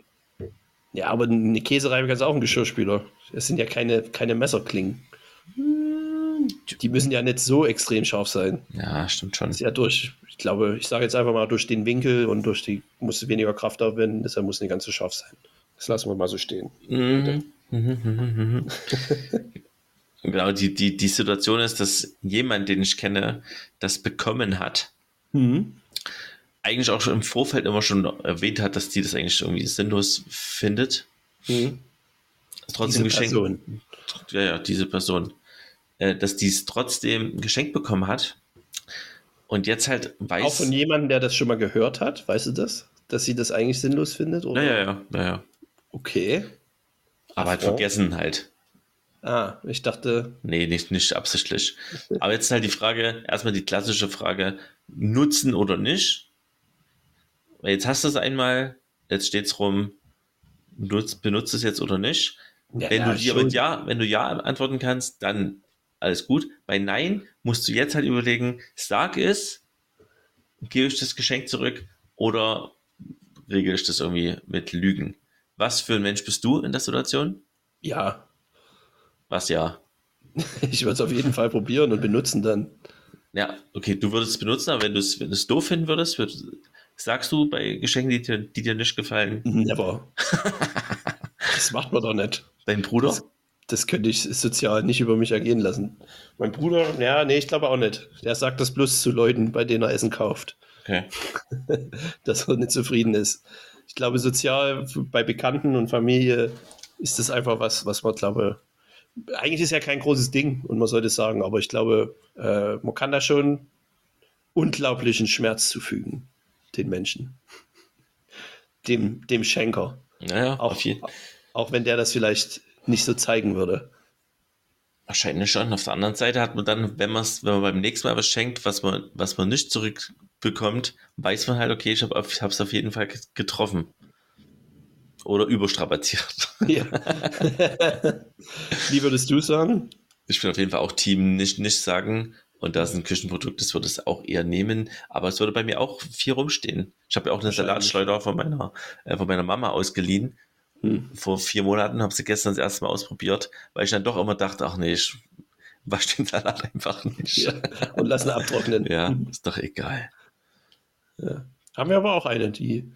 ja, aber eine Käsereibe kannst du auch einen Geschirrspüler. Es sind ja keine, keine Messerklingen. Die müssen ja nicht so extrem scharf sein. Ja, stimmt schon. Das ist ja durch, ich glaube, ich sage jetzt einfach mal, durch den Winkel und durch die, musst du weniger Kraft aufwenden, deshalb muss nicht ganz so scharf sein. Das lassen wir mal so stehen. Mhm. genau, die, die, die Situation ist, dass jemand, den ich kenne, das bekommen hat, Mhm. eigentlich auch schon im Vorfeld immer schon erwähnt hat, dass die das eigentlich irgendwie sinnlos findet. Mhm. Trotzdem Diese geschenkt. Person. Ja, ja, diese Person. Äh, dass die es trotzdem geschenkt bekommen hat. Und jetzt halt weiß. Auch von jemandem, der das schon mal gehört hat, weißt du das? Dass sie das eigentlich sinnlos findet? Oder? ja, ja, ja, ja, ja. Okay. Aber halt Affront. vergessen halt. Ah, ich dachte, Nee, nicht, nicht absichtlich. Aber jetzt halt die Frage, erstmal die klassische Frage, nutzen oder nicht. Jetzt hast du es einmal, jetzt steht's rum, nutz, benutzt es jetzt oder nicht. Ja, wenn ja, du dir mit Ja, wenn du Ja antworten kannst, dann alles gut. Bei Nein musst du jetzt halt überlegen, sag es, gebe ich das Geschenk zurück oder regle ich das irgendwie mit Lügen. Was für ein Mensch bist du in der Situation? ja, Was ja. ich würde es auf jeden Fall probieren und benutzen dann. Ja, okay, du würdest es benutzen, aber wenn du es wenn doof finden würdest, würd, sagst du bei Geschenken, die dir, die dir nicht gefallen, Never. das macht man doch nicht. dein Bruder? Das, das könnte ich sozial nicht über mich ergehen lassen. Mein Bruder, ja, nee, ich glaube auch nicht. Der sagt das bloß zu Leuten, bei denen er Essen kauft, Okay. dass er nicht zufrieden ist. Ich glaube, sozial bei Bekannten und Familie ist das einfach was, was man, glaube eigentlich ist ja kein großes Ding und man sollte es sagen, aber ich glaube, äh, man kann da schon unglaublichen Schmerz zufügen, den Menschen. Dem, dem Schenker. Naja, Auch, auch wenn der das vielleicht nicht so zeigen würde. Wahrscheinlich schon. Auf der anderen Seite hat man dann, wenn man wenn man beim nächsten Mal was schenkt, was man, was man nicht zurückbekommt, weiß man halt, okay, ich habe es auf jeden Fall getroffen. Oder überstrapaziert. Ja. Wie würdest du sagen? Ich bin auf jeden Fall auch Team nicht, nicht sagen. Und da ist ein Küchenprodukt, das würde es auch eher nehmen. Aber es würde bei mir auch viel rumstehen. Ich habe ja auch eine. Salatschleuder von meiner, äh, von meiner Mama ausgeliehen. Hm. Vor vier Monaten habe sie gestern das erste Mal ausprobiert, weil ich dann doch immer dachte, ach nee, ich wasche den Salat einfach nicht. Ja. Und lassen abtrocknen. Ja, ist doch egal. Haben wir aber auch eine, die.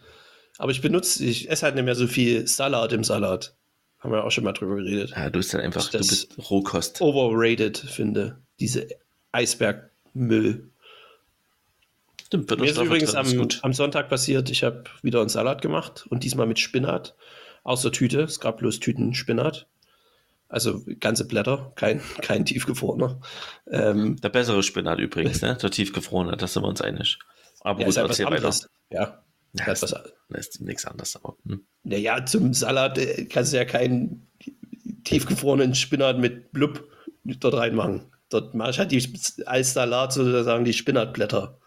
Aber ich benutze, ich esse halt nicht mehr so viel Salat im Salat. Haben wir auch schon mal drüber geredet. Ja, du bist dann einfach, Das- du bist Rohkost. Overrated, finde. Diese Eisbergmüll. Stimmt, wird Mir ist übrigens drin, ist am, am Sonntag passiert, ich habe wieder einen Salat gemacht und diesmal mit Spinat. Aus der Tüte. Es gab bloß Tüten Spinat. Also ganze Blätter, kein, kein tiefgefrorener. Ähm, Der bessere Spinat übrigens, ne? Der tiefgefrorene, da sind wir uns einig. Aber ja, gut, halt erzähl weiter. Ja. Ja, Das was- ist nichts anderes. Aber, hm. Naja, zum Salat äh, kannst du ja keinen tiefgefrorenen Spinat mit Blub dort reinmachen. Dort mache ich halt die, als Salat sozusagen die Spinatblätter.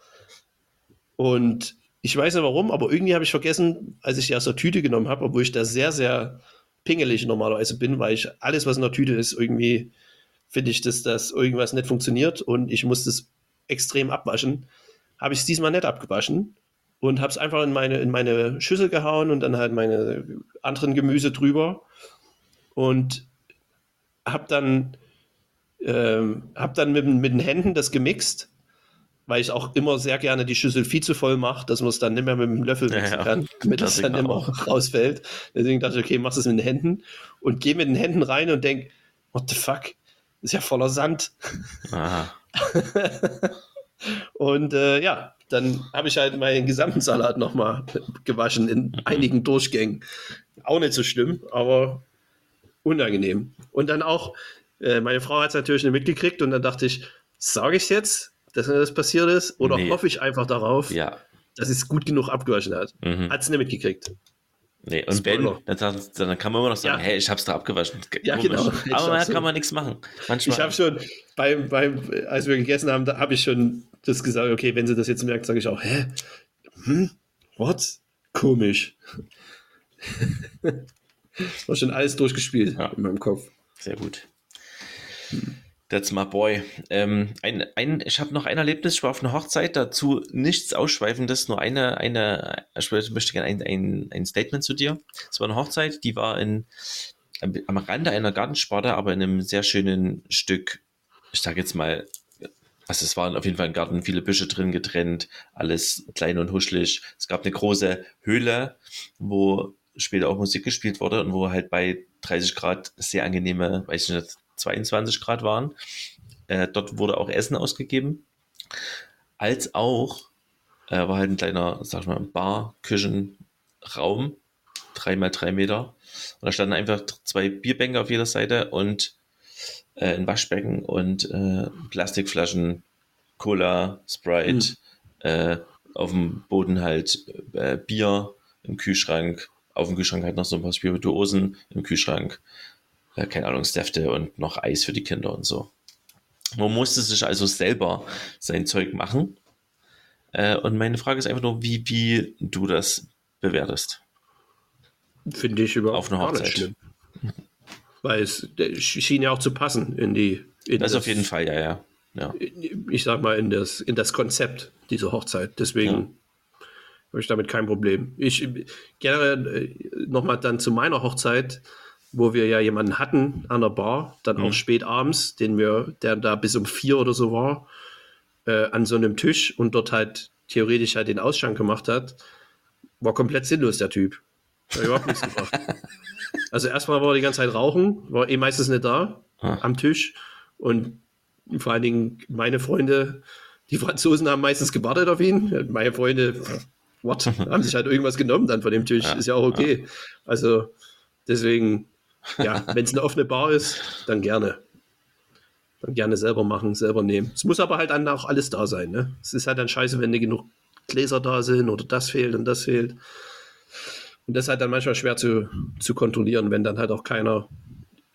Und ich weiß nicht warum, aber irgendwie habe ich vergessen, als ich die aus der Tüte genommen habe, obwohl ich da sehr, sehr pingelig normalerweise bin, weil ich alles, was in der Tüte ist, irgendwie finde ich, dass das irgendwas nicht funktioniert und ich muss das extrem abwaschen. Habe ich es diesmal nicht abgewaschen und habe es einfach in meine, in meine Schüssel gehauen und dann halt meine anderen Gemüse drüber und habe dann, ähm, hab dann mit, mit den Händen das gemixt, weil ich auch immer sehr gerne die Schüssel viel zu voll mache, dass man es dann nicht mehr mit dem Löffel mixen ja. kann, damit es dann immer rausfällt. Deswegen dachte ich, okay, machst es mit den Händen und gehe mit den Händen rein und denk, what the fuck, ist ja voller Sand. Aha. Und äh, ja, dann habe ich halt meinen gesamten Salat nochmal gewaschen in einigen Durchgängen. Auch nicht so schlimm, aber unangenehm. Und dann auch, äh, meine Frau hat es natürlich nicht mitgekriegt und dann dachte ich, sage ich jetzt, dass mir das passiert ist oder Nee. hoffe ich einfach darauf, Ja. dass es gut genug abgewaschen hat. Mhm. Hat es nicht mitgekriegt. Nee, und wenn, dann, dann kann man immer noch sagen, Ja. hey, ich hab's da abgewaschen. Ja, Komisch. genau. Ich Aber da kann man nichts machen. Ich Manchmal. habe schon, beim, beim, als wir gegessen haben, da habe ich schon das gesagt, okay, wenn sie das jetzt merkt, sage ich auch, hä? Hm? What? Komisch. War schon alles durchgespielt Ja. in meinem Kopf. Sehr gut. That's my boy. Ähm, ein, ein, ich habe noch ein Erlebnis, ich war auf einer Hochzeit, dazu nichts Ausschweifendes, nur eine, eine, ich möchte gerne ein, ein, ein Statement zu dir. Es war eine Hochzeit, die war in, am Rande einer Gartensparte, aber in einem sehr schönen Stück, ich sage jetzt mal, also es waren auf jeden Fall im Garten viele Büsche drin getrennt, alles klein und huschelig. Es gab eine große Höhle, wo später auch Musik gespielt wurde und wo halt bei 30 Grad sehr angenehme, weiß ich nicht, 22 Grad waren. Äh, dort wurde auch Essen ausgegeben. Als auch äh, war halt ein kleiner, sag ich mal, Bar, Küchenraum, drei mal drei Meter. Und da standen einfach zwei Bierbänke auf jeder Seite und äh, ein Waschbecken und äh, Plastikflaschen, Cola, Sprite, äh, auf dem Boden halt äh, Bier im Kühlschrank, auf dem Kühlschrank halt noch so ein paar Spirituosen im Kühlschrank, äh, keine Ahnung, Säfte und noch Eis für die Kinder und so. Man musste sich also selber sein Zeug machen. Und meine Frage ist einfach nur, wie, wie du das bewertest. Finde ich überhaupt Auf einer gar nicht Hochzeit. schlimm. Weil es schien ja auch zu passen in die. In Das auf jeden Fall, ja, ja. ja. ich sag mal, in das, in das Konzept dieser Hochzeit. Deswegen Ja. habe ich damit kein Problem. Ich gerne nochmal dann zu meiner Hochzeit, wo wir ja jemanden hatten an der Bar, dann Mhm. auch spät abends, den wir, der da bis um vier oder so war, äh, an so einem Tisch und dort halt theoretisch halt den Ausschank gemacht hat, war komplett sinnlos, der Typ. Hat überhaupt nichts gebracht. Also erstmal war er die ganze Zeit rauchen, war eh meistens nicht da Ah. am Tisch und vor allen Dingen meine Freunde, die Franzosen haben meistens gewartet auf ihn. Meine Freunde, what, haben sich halt irgendwas genommen dann von dem Tisch. Ja, Ist ja auch okay. Also deswegen, ja, wenn es eine offene Bar ist, dann gerne. Dann gerne selber machen, selber nehmen. Es muss aber halt dann auch alles da sein. Ne? Es ist halt dann scheiße, wenn nicht genug Gläser da sind oder das fehlt und das fehlt. Und das ist halt dann manchmal schwer zu, zu kontrollieren, wenn dann halt auch keiner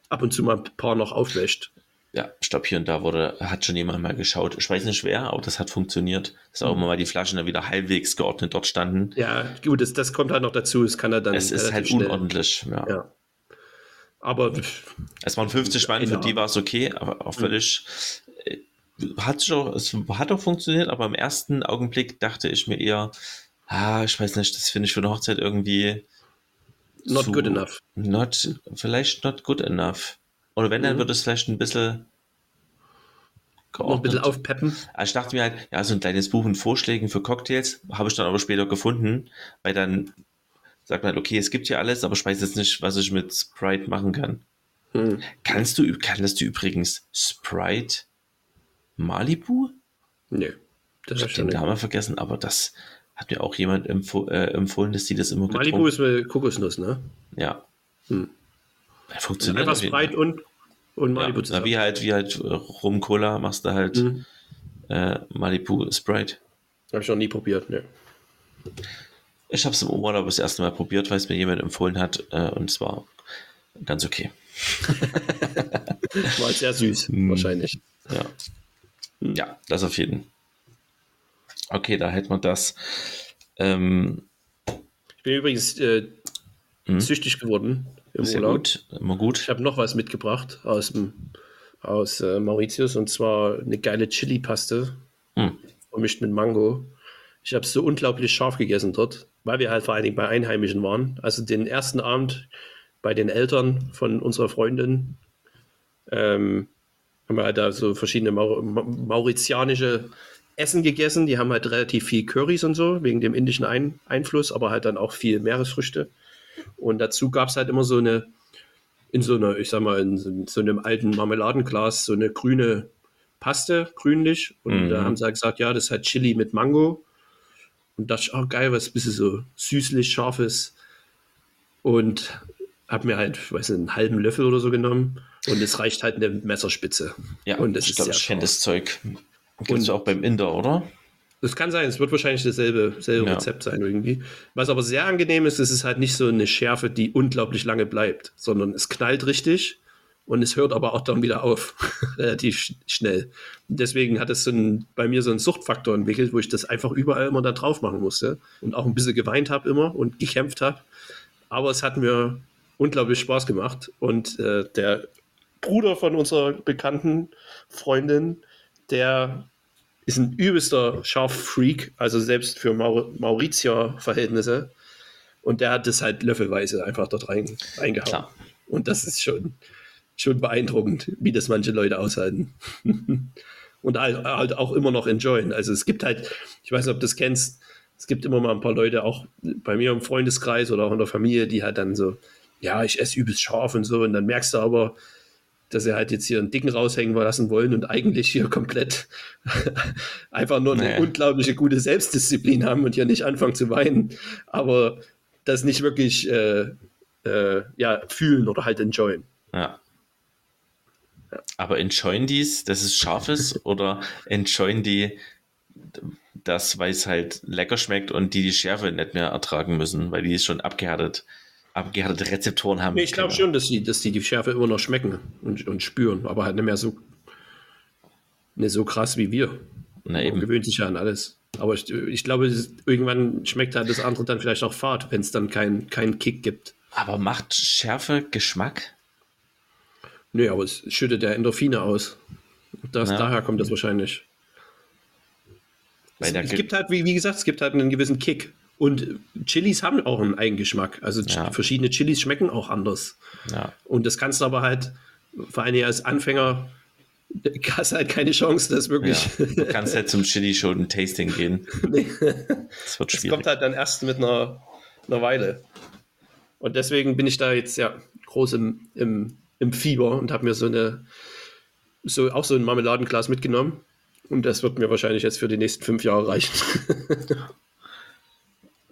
ab und zu mal ein paar noch aufwäscht. Ja, ich glaube, hier und da wurde, hat schon jemand mal geschaut. Ich weiß nicht wer, aber das hat funktioniert. Dass auch immer mal die Flaschen dann wieder halbwegs geordnet dort standen. Ja, gut, das, das kommt halt noch dazu. Es kann halt dann. Es ist halt schnell- unordentlich. Ja. Ja. Aber Es waren 50 Mann, für Enorm. die war es okay, aber auch völlig. äh, Hat auch, es hat auch funktioniert, aber im ersten Augenblick dachte ich mir eher, ah, ich weiß nicht, das finde ich für eine Hochzeit irgendwie. not zu- good enough. Not, vielleicht not good enough. Oder wenn, dann Mhm. wird es vielleicht ein bisschen. Noch ein bisschen geordnet. aufpeppen. Also ich dachte mir halt, ja, so ein kleines Buch mit Vorschlägen für Cocktails habe ich dann aber später gefunden, weil dann sagt man, halt, okay, es gibt hier alles, aber ich weiß jetzt nicht, was ich mit Sprite machen kann. Hm. Kannst du, kannst du übrigens Sprite Malibu? Nee. Das Ich habe den. Namen vergessen, aber das hat mir auch jemand empfoh äh, empfohlen, dass die das immer Malibu ist eine Kokosnuss, ne? Ja. Hm. Funktioniert Einfach Sprite und, und Malibu ja, na, wie halt, wie halt äh, Rum Cola machst du halt Hm. äh, Malibu Sprite. Habe ich noch nie probiert, ne. Ich habe es im Urlaub das erste Mal probiert, weil es mir jemand empfohlen hat äh, und es war ganz okay. War sehr süß, Hm. wahrscheinlich. Ja. ja, das auf jeden. Okay, da hätten wir das. Ähm, Ich bin übrigens äh, Mhm. süchtig geworden im sehr Urlaub. gut, immer gut. Ich habe noch was mitgebracht aus, dem, aus äh, Mauritius und zwar eine geile Chili-Paste Hm. vermischt mit Mango. Ich habe es so unglaublich scharf gegessen dort, weil wir halt vor allen Dingen bei Einheimischen waren. Also den ersten Abend bei den Eltern von unserer Freundin ähm, haben wir halt da so verschiedene Mau Ma mauritianische Essen gegessen. Die haben halt relativ viel Currys und so, wegen dem indischen Ein Einfluss, aber halt dann auch viel Meeresfrüchte. Und dazu gab es halt immer so eine, in so einer, ich sag mal, in so, so einem alten Marmeladenglas, so eine grüne Paste, grünlich. Und Mhm. da haben sie halt gesagt, ja, das ist halt Chili mit Mango. Und dachte ich, oh geil, was ein bisschen so süßlich, scharfes. Und habe mir halt, ich weiß nicht, einen halben Löffel oder so genommen. Und es reicht halt eine Messerspitze. Ja, und es ich ist glaube, ich kenne das Zeug. Gibt es Und- auch beim Inder, oder? Das kann sein, es wird wahrscheinlich dasselbe, selbe Ja. Rezept sein irgendwie. Was aber sehr angenehm ist, es ist halt nicht so eine Schärfe, die unglaublich lange bleibt, sondern es knallt richtig und es hört aber auch dann wieder auf, relativ sch schnell. Deswegen hat es so ein, bei mir so einen Suchtfaktor entwickelt, wo ich das einfach überall immer da drauf machen musste und auch ein bisschen geweint habe immer und gekämpft habe. Aber es hat mir unglaublich Spaß gemacht und äh, der Bruder von unserer bekannten Freundin, der ist ein übelster Scharf-Freak, also selbst für Maur Mauritier-Verhältnisse. Und der hat das halt löffelweise einfach dort rein, reingehauen. Klar. Und das ist schon, schon beeindruckend, wie das manche Leute aushalten. Und halt, halt auch immer noch enjoyen. Also es gibt halt, ich weiß nicht, ob du das kennst, es gibt immer mal ein paar Leute, auch bei mir im Freundeskreis oder auch in der Familie, die halt dann so, ja, ich esse übelst scharf und so. Und dann merkst du aber, dass sie halt jetzt hier einen Dicken raushängen lassen wollen und eigentlich hier komplett einfach nur eine Nee. unglaubliche gute Selbstdisziplin haben und hier nicht anfangen zu weinen, aber das nicht wirklich äh, äh, ja, fühlen oder halt enjoyen. Ja. Aber enjoyen dies, dass es scharf ist, oder enjoyen die das, weil es halt lecker schmeckt und die die Schärfe nicht mehr ertragen müssen, weil die schon abgehärtet, abgehärtete Rezeptoren haben. Nee, ich glaube schon, dass die, dass die die Schärfe immer noch schmecken und, und spüren, aber halt nicht mehr so, nicht so krass wie wir. Na Man eben. gewöhnt sich ja an alles. Aber ich, ich glaube, irgendwann schmeckt halt das andere dann vielleicht auch fad, wenn es dann keinen keinen Kick gibt. Aber macht Schärfe Geschmack? Nee, aber es schüttet ja Endorphine aus. Das, Ja. Daher kommt das wahrscheinlich. Es, es gibt- gibt halt, wie, wie gesagt, es gibt halt einen gewissen Kick. Und Chilis haben auch einen Eigengeschmack. Also Ja. verschiedene Chilis schmecken auch anders. Ja. Und das kannst du aber halt, vor allem als Anfänger, hast halt keine Chance, das ja. wirklich. Du kannst halt zum Chili schon ein Tasting gehen. Nee. Das wird Das schwierig. kommt halt dann erst mit einer, einer Weile. Und deswegen bin ich da jetzt ja groß im, im, im Fieber und habe mir so eine, so auch so ein Marmeladenglas mitgenommen. Und das wird mir wahrscheinlich jetzt für die nächsten fünf Jahre reichen.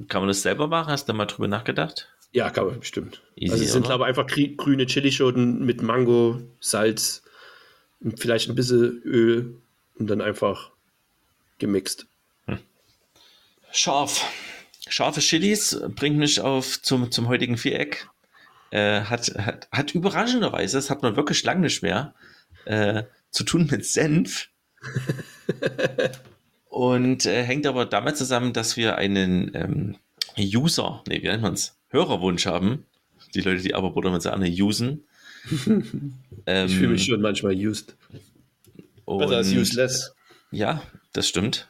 Kann man das selber machen? Hast du mal drüber nachgedacht? ja, kann man bestimmt. Easy, also es sind, oder? glaube ich, einfach grüne Chilischoten mit Mango, Salz, vielleicht ein bisschen Öl und dann einfach gemixt. Scharf. Scharfe Chilis bringt mich auf zum, zum heutigen Viereck. Äh, hat, hat, hat überraschenderweise, das hat man wirklich lange nicht mehr, äh, zu tun mit Senf. Und äh, hängt aber damit zusammen, dass wir einen ähm, User, nee, wie nennt man es? Hörerwunsch haben. Die Leute, die aber Butter mit Sahne usen. ähm, Ich fühle mich schon manchmal used. Besser als useless. Ja, das stimmt.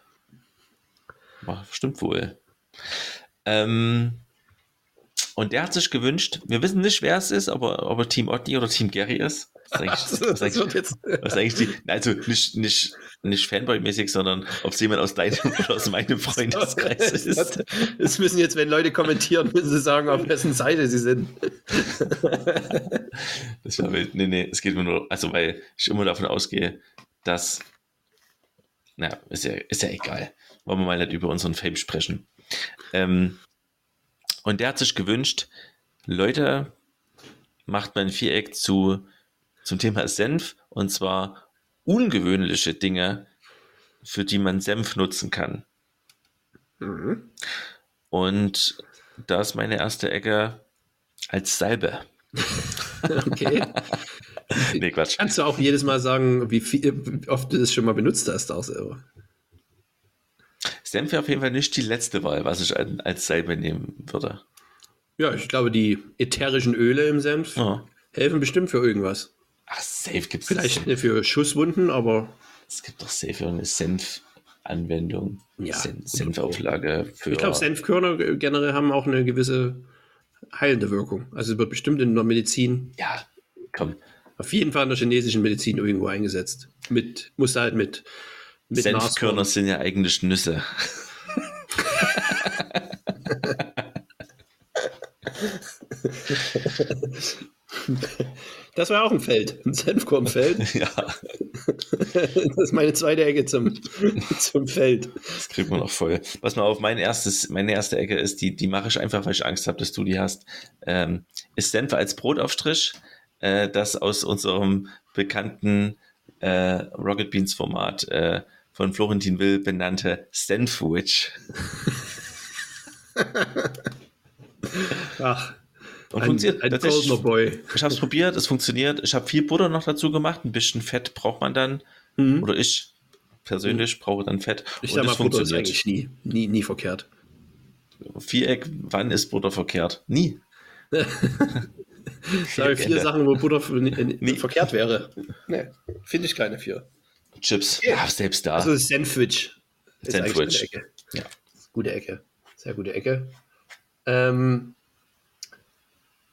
Stimmt wohl. Ähm, und der hat sich gewünscht, wir wissen nicht, wer es ist, aber ob er Team Otni oder Team Gary ist. Was ist eigentlich, ist Das eigentlich, ist eigentlich die, also nicht, nicht, nicht Fanboy-mäßig, sondern ob es jemand aus deinem oder aus meinem Freundeskreis ist. Es müssen jetzt, wenn Leute kommentieren, müssen sie sagen, auf wessen Seite sie sind. Das war wild. Nee, nee, es geht mir nur, also weil ich immer davon ausgehe, dass, na, ist ja, ist ja egal. Wollen wir mal nicht über unseren Fame sprechen. Ähm, und der hat sich gewünscht, Leute, macht mein Viereck zu, zum Thema Senf und zwar ungewöhnliche Dinge, für die man Senf nutzen kann. Und da ist meine erste Ecke als Salbe. Okay. Nee, Quatsch. Kannst du auch jedes Mal sagen, wie, viel, wie oft du das schon mal benutzt hast, auch selber? Senf wäre auf jeden Fall nicht die letzte Wahl, was ich an- als Salbe nehmen würde. Ja, ich glaube, die ätherischen Öle im Senf Ja. helfen bestimmt für irgendwas. Ach, safe gibt es. Vielleicht nicht für Schusswunden, aber Es gibt doch safe eine Senf-Anwendung. Ja. Sen Senfauflage für. ich glaube, Senfkörner generell haben auch eine gewisse heilende Wirkung. Also es wird bestimmt in der Medizin, Ja, komm. auf jeden Fall in der chinesischen Medizin irgendwo eingesetzt. Mit, muss halt mit, mit Senfkörner Nashorn. sind ja eigentlich Nüsse. Das war auch ein Feld, ein Senfkornfeld. ja, Das ist meine zweite Ecke zum, zum Feld. das kriegt man noch voll. Pass mal auf, mein erstes, meine erste Ecke ist, die, die mache ich einfach, weil ich Angst habe, dass du die hast. Ähm, ist Senf als Brotaufstrich, äh, das aus unserem bekannten äh, Rocket Beans Format äh, von Florentin Will benannte Senfwich. Ach, Und ein, funktioniert ein goldener Boy. Ich habe es probiert, es funktioniert. Ich habe viel Butter noch dazu gemacht, ein bisschen Fett braucht man dann. Mhm. Oder ich persönlich brauche dann Fett. Ich und sag mal, es Butter ist eigentlich nie, nie, nie verkehrt. Viereck, wann ist Butter verkehrt? Nie. Ich sage vier. Sachen, wo Butter Nie. nie. verkehrt wäre. Nee, finde ich keine vier. Chips, ja, selbst da. Also Sandwich. Sandwich. eine Ecke. Ja. Gute Ecke. Sehr gute Ecke. Ähm,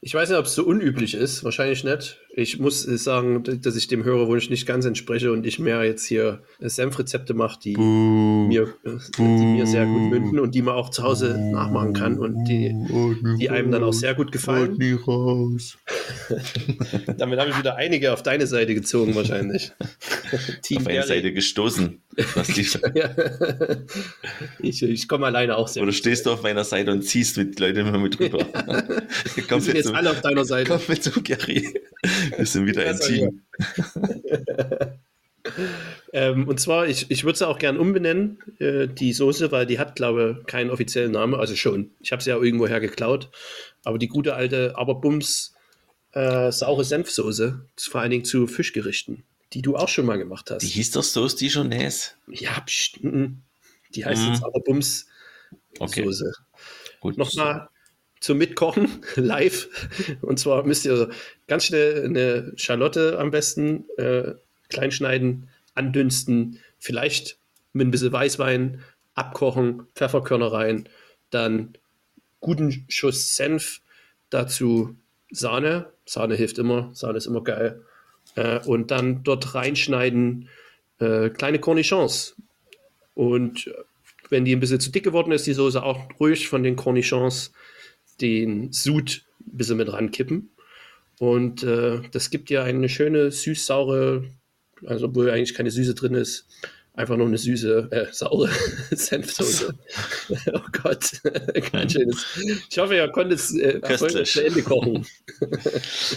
ich weiß nicht, ob es so unüblich ist. Wahrscheinlich nicht. Ich muss äh, sagen, dass ich dem Hörerwunsch nicht ganz entspreche und ich mehr jetzt hier äh, Senfrezepte mache, die mir, äh, die mir sehr gut münden und die man auch zu Hause nachmachen kann und die, die einem dann auch sehr gut gefallen. nie raus. Damit habe ich wieder einige auf deine Seite gezogen, wahrscheinlich. Team Auf eine Gary. Seite gestoßen. Ich, ich komme alleine auch sehr oder gut. stehst du auf meiner Seite und ziehst mit Leuten immer mit rüber. Wir komm, sind mit jetzt zu, alle auf deiner Seite. komm mit zu, Gary. Wir sind wieder ein Team. Ähm, und zwar, ich, ich würde sie auch gern umbenennen, äh, die Soße, weil die hat, glaube ich, keinen offiziellen Namen. Also schon. Ich habe sie ja irgendwoher geklaut. Aber die gute alte Aberbums äh, saure Senfsoße, vor allen Dingen zu Fischgerichten, die du auch schon mal gemacht hast. Die hieß doch Sauce Dijonnaise. ja, pst, mm, die heißt Mhm. jetzt Aberbums Okay, Soße. gut. Nochmal zum Mitkochen live. Und zwar müsst ihr ganz schnell eine Schalotte am besten äh, klein schneiden, andünsten, vielleicht mit ein bisschen Weißwein abkochen, Pfefferkörner rein, dann guten Schuss Senf, dazu Sahne. Sahne hilft immer, Sahne ist immer geil. Äh, und dann dort reinschneiden äh, kleine Cornichons. Und wenn die ein bisschen zu dick geworden ist, die Soße auch ruhig von den Cornichons den Sud ein bisschen mit rankippen. Und äh, das gibt ja eine schöne süß-saure, also obwohl eigentlich keine Süße drin ist, einfach nur eine süße, äh, saure Senfsoße. oh Gott, kein schönes. Ich hoffe, ihr konntet es äh, zu Ende kochen.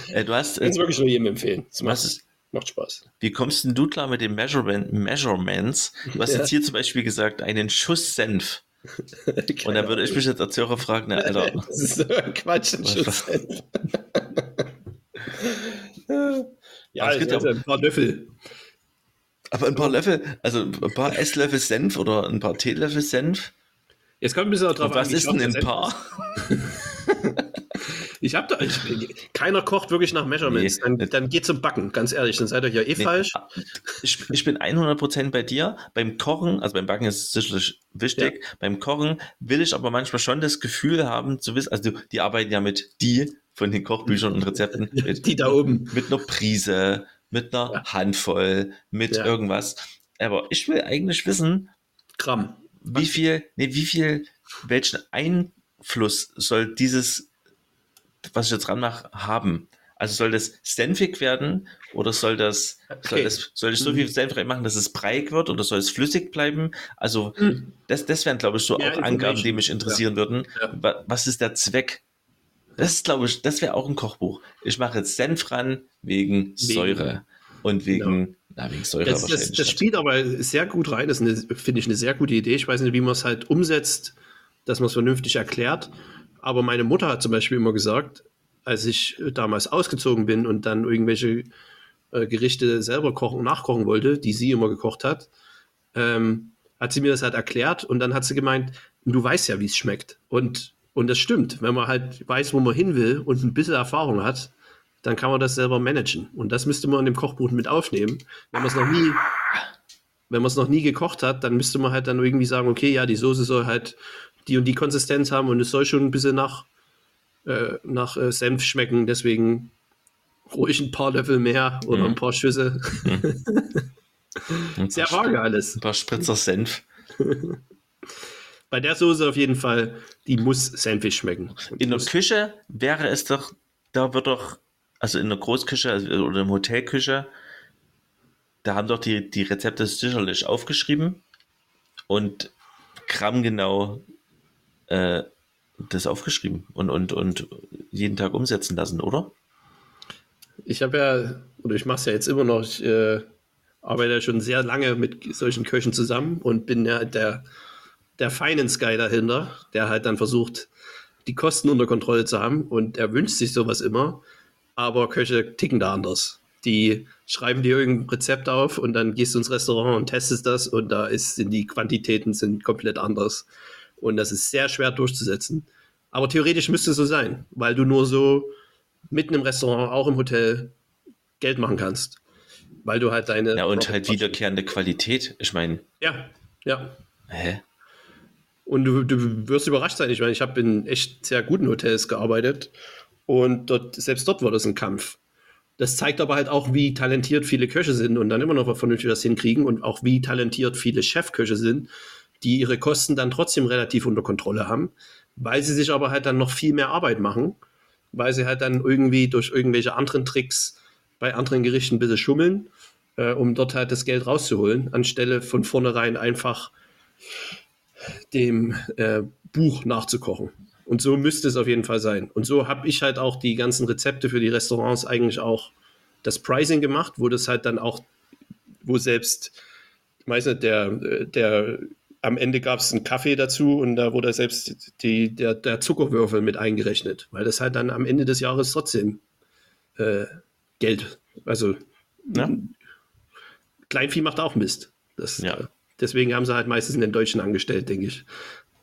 Äh, du hast, Ich kann es wirklich nur jedem empfehlen. Es macht, was, macht Spaß. wie kommst denn du klar mit den Measurement, Measurements? Du hast Ja. jetzt hier zum Beispiel gesagt, einen Schuss Senf. Und dann würde ich mich jetzt als Hörer fragen, na, Alter, Das ist so ein Quatsch. ja, Aber es gibt ja- ein paar Löffel. aber ein paar Löffel, also ein paar Esslöffel Senf oder ein paar Teelöffel Senf. Jetzt kommt ein bisschen drauf was an, wie ist denn ein Paar? Ich hab da, ich, keiner kocht wirklich nach Measurements. Nee. Dann, dann geht zum Backen, ganz ehrlich. Dann seid ihr ja eh Nee, falsch. Ich, ich bin 100% bei dir. Beim Kochen, also beim Backen ist es sicherlich wichtig. Beim Kochen will ich aber manchmal schon das Gefühl haben, zu wissen, also die arbeiten ja mit die von den Kochbüchern und Rezepten, mit, Die da oben. mit einer Prise, mit einer Ja. Handvoll, mit Ja. irgendwas. Aber ich will eigentlich wissen, Gramm. wie viel, nee, wie viel, welchen Einfluss soll dieses, was ich jetzt dran mache, haben? Also soll das senfig werden oder soll das, soll, Okay. das soll ich so Mhm. viel Senf reinmachen, dass es breiig wird oder soll es flüssig bleiben? Also Mhm. das, das wären, glaube ich, so Mehr auch Angaben, die mich interessieren würden. Ja. Wa- Was ist der Zweck? Das glaube ich, das wäre auch ein Kochbuch. Ich mache jetzt Senf ran wegen Säure und wegen, na, wegen Säure Das, das, wahrscheinlich. das spielt aber sehr gut rein. Das finde ich, eine sehr gute Idee. Ich weiß nicht, wie man es halt umsetzt dass man es vernünftig erklärt. Aber meine Mutter hat zum Beispiel immer gesagt, als ich damals ausgezogen bin und dann irgendwelche äh, Gerichte selber kochen, nachkochen wollte, die sie immer gekocht hat, ähm, hat sie mir das halt erklärt und dann hat sie gemeint, du weißt ja, wie es schmeckt. Und, und das stimmt. Wenn man halt weiß, wo man hin will und ein bisschen Erfahrung hat, dann kann man das selber managen. Und das müsste man in dem Kochbuch mit aufnehmen. Wenn man es noch nie, wenn man es noch nie gekocht hat, dann müsste man halt dann irgendwie sagen, okay, ja, die Soße soll halt die und die Konsistenz haben und es soll schon ein bisschen nach, äh, nach äh, Senf schmecken. Deswegen ruhig ein paar Löffel mehr oder Mhm. ein paar Schüsse. Ein Sehr vage alles. ein paar Spritzer Senf. Bei der Soße auf jeden Fall, die muss senfig schmecken. Und In der Küche wäre es doch, da wird doch, also in der Großküche also, oder im Hotelküche, da haben doch die, die Rezepte sicherlich aufgeschrieben und grammgenau äh, das aufgeschrieben und, und, und jeden Tag umsetzen lassen, oder? Ich habe ja, oder ich mache es ja jetzt immer noch, ich äh, arbeite ja schon sehr lange mit solchen Köchen zusammen und bin ja der, der Finance Guy dahinter, der halt dann versucht, die Kosten unter Kontrolle zu haben und er wünscht sich sowas immer, aber Köche ticken da anders. Die schreiben dir irgendein Rezept auf und dann gehst du ins Restaurant und testest das und da ist, sind die Quantitäten sind komplett anders. Und das ist sehr schwer durchzusetzen. Aber theoretisch müsste es so sein, weil du nur so mitten im Restaurant, auch im Hotel, Geld machen kannst. Weil du halt deine. Ja, und halt wiederkehrende Qualität. Ich meine, Ja, ja. hä? Und du, du wirst überrascht sein. Ich meine, ich habe in echt sehr guten Hotels gearbeitet und dort, selbst dort war das ein Kampf. Das zeigt aber halt auch, wie talentiert viele Köche sind und dann immer noch vernünftig das hinkriegen und auch wie talentiert viele Chefköche sind, die ihre Kosten dann trotzdem relativ unter Kontrolle haben, weil sie sich aber halt dann noch viel mehr Arbeit machen, weil sie halt dann irgendwie durch irgendwelche anderen Tricks bei anderen Gerichten ein bisschen schummeln, äh, um dort halt das Geld rauszuholen, anstelle von vornherein einfach dem äh, Buch nachzukochen. Und so müsste es auf jeden Fall sein. Und so habe ich halt auch die ganzen Rezepte für die Restaurants eigentlich auch das Pricing gemacht, wo das halt dann auch, wo selbst, ich weiß nicht, der, äh, der am Ende gab es einen Kaffee dazu und da wurde selbst die, der, der Zuckerwürfel mit eingerechnet, weil das halt dann am Ende des Jahres trotzdem äh, Geld, also Ja. Kleinvieh macht auch Mist. Das, Ja. deswegen haben sie halt meistens den Deutschen angestellt, denke ich.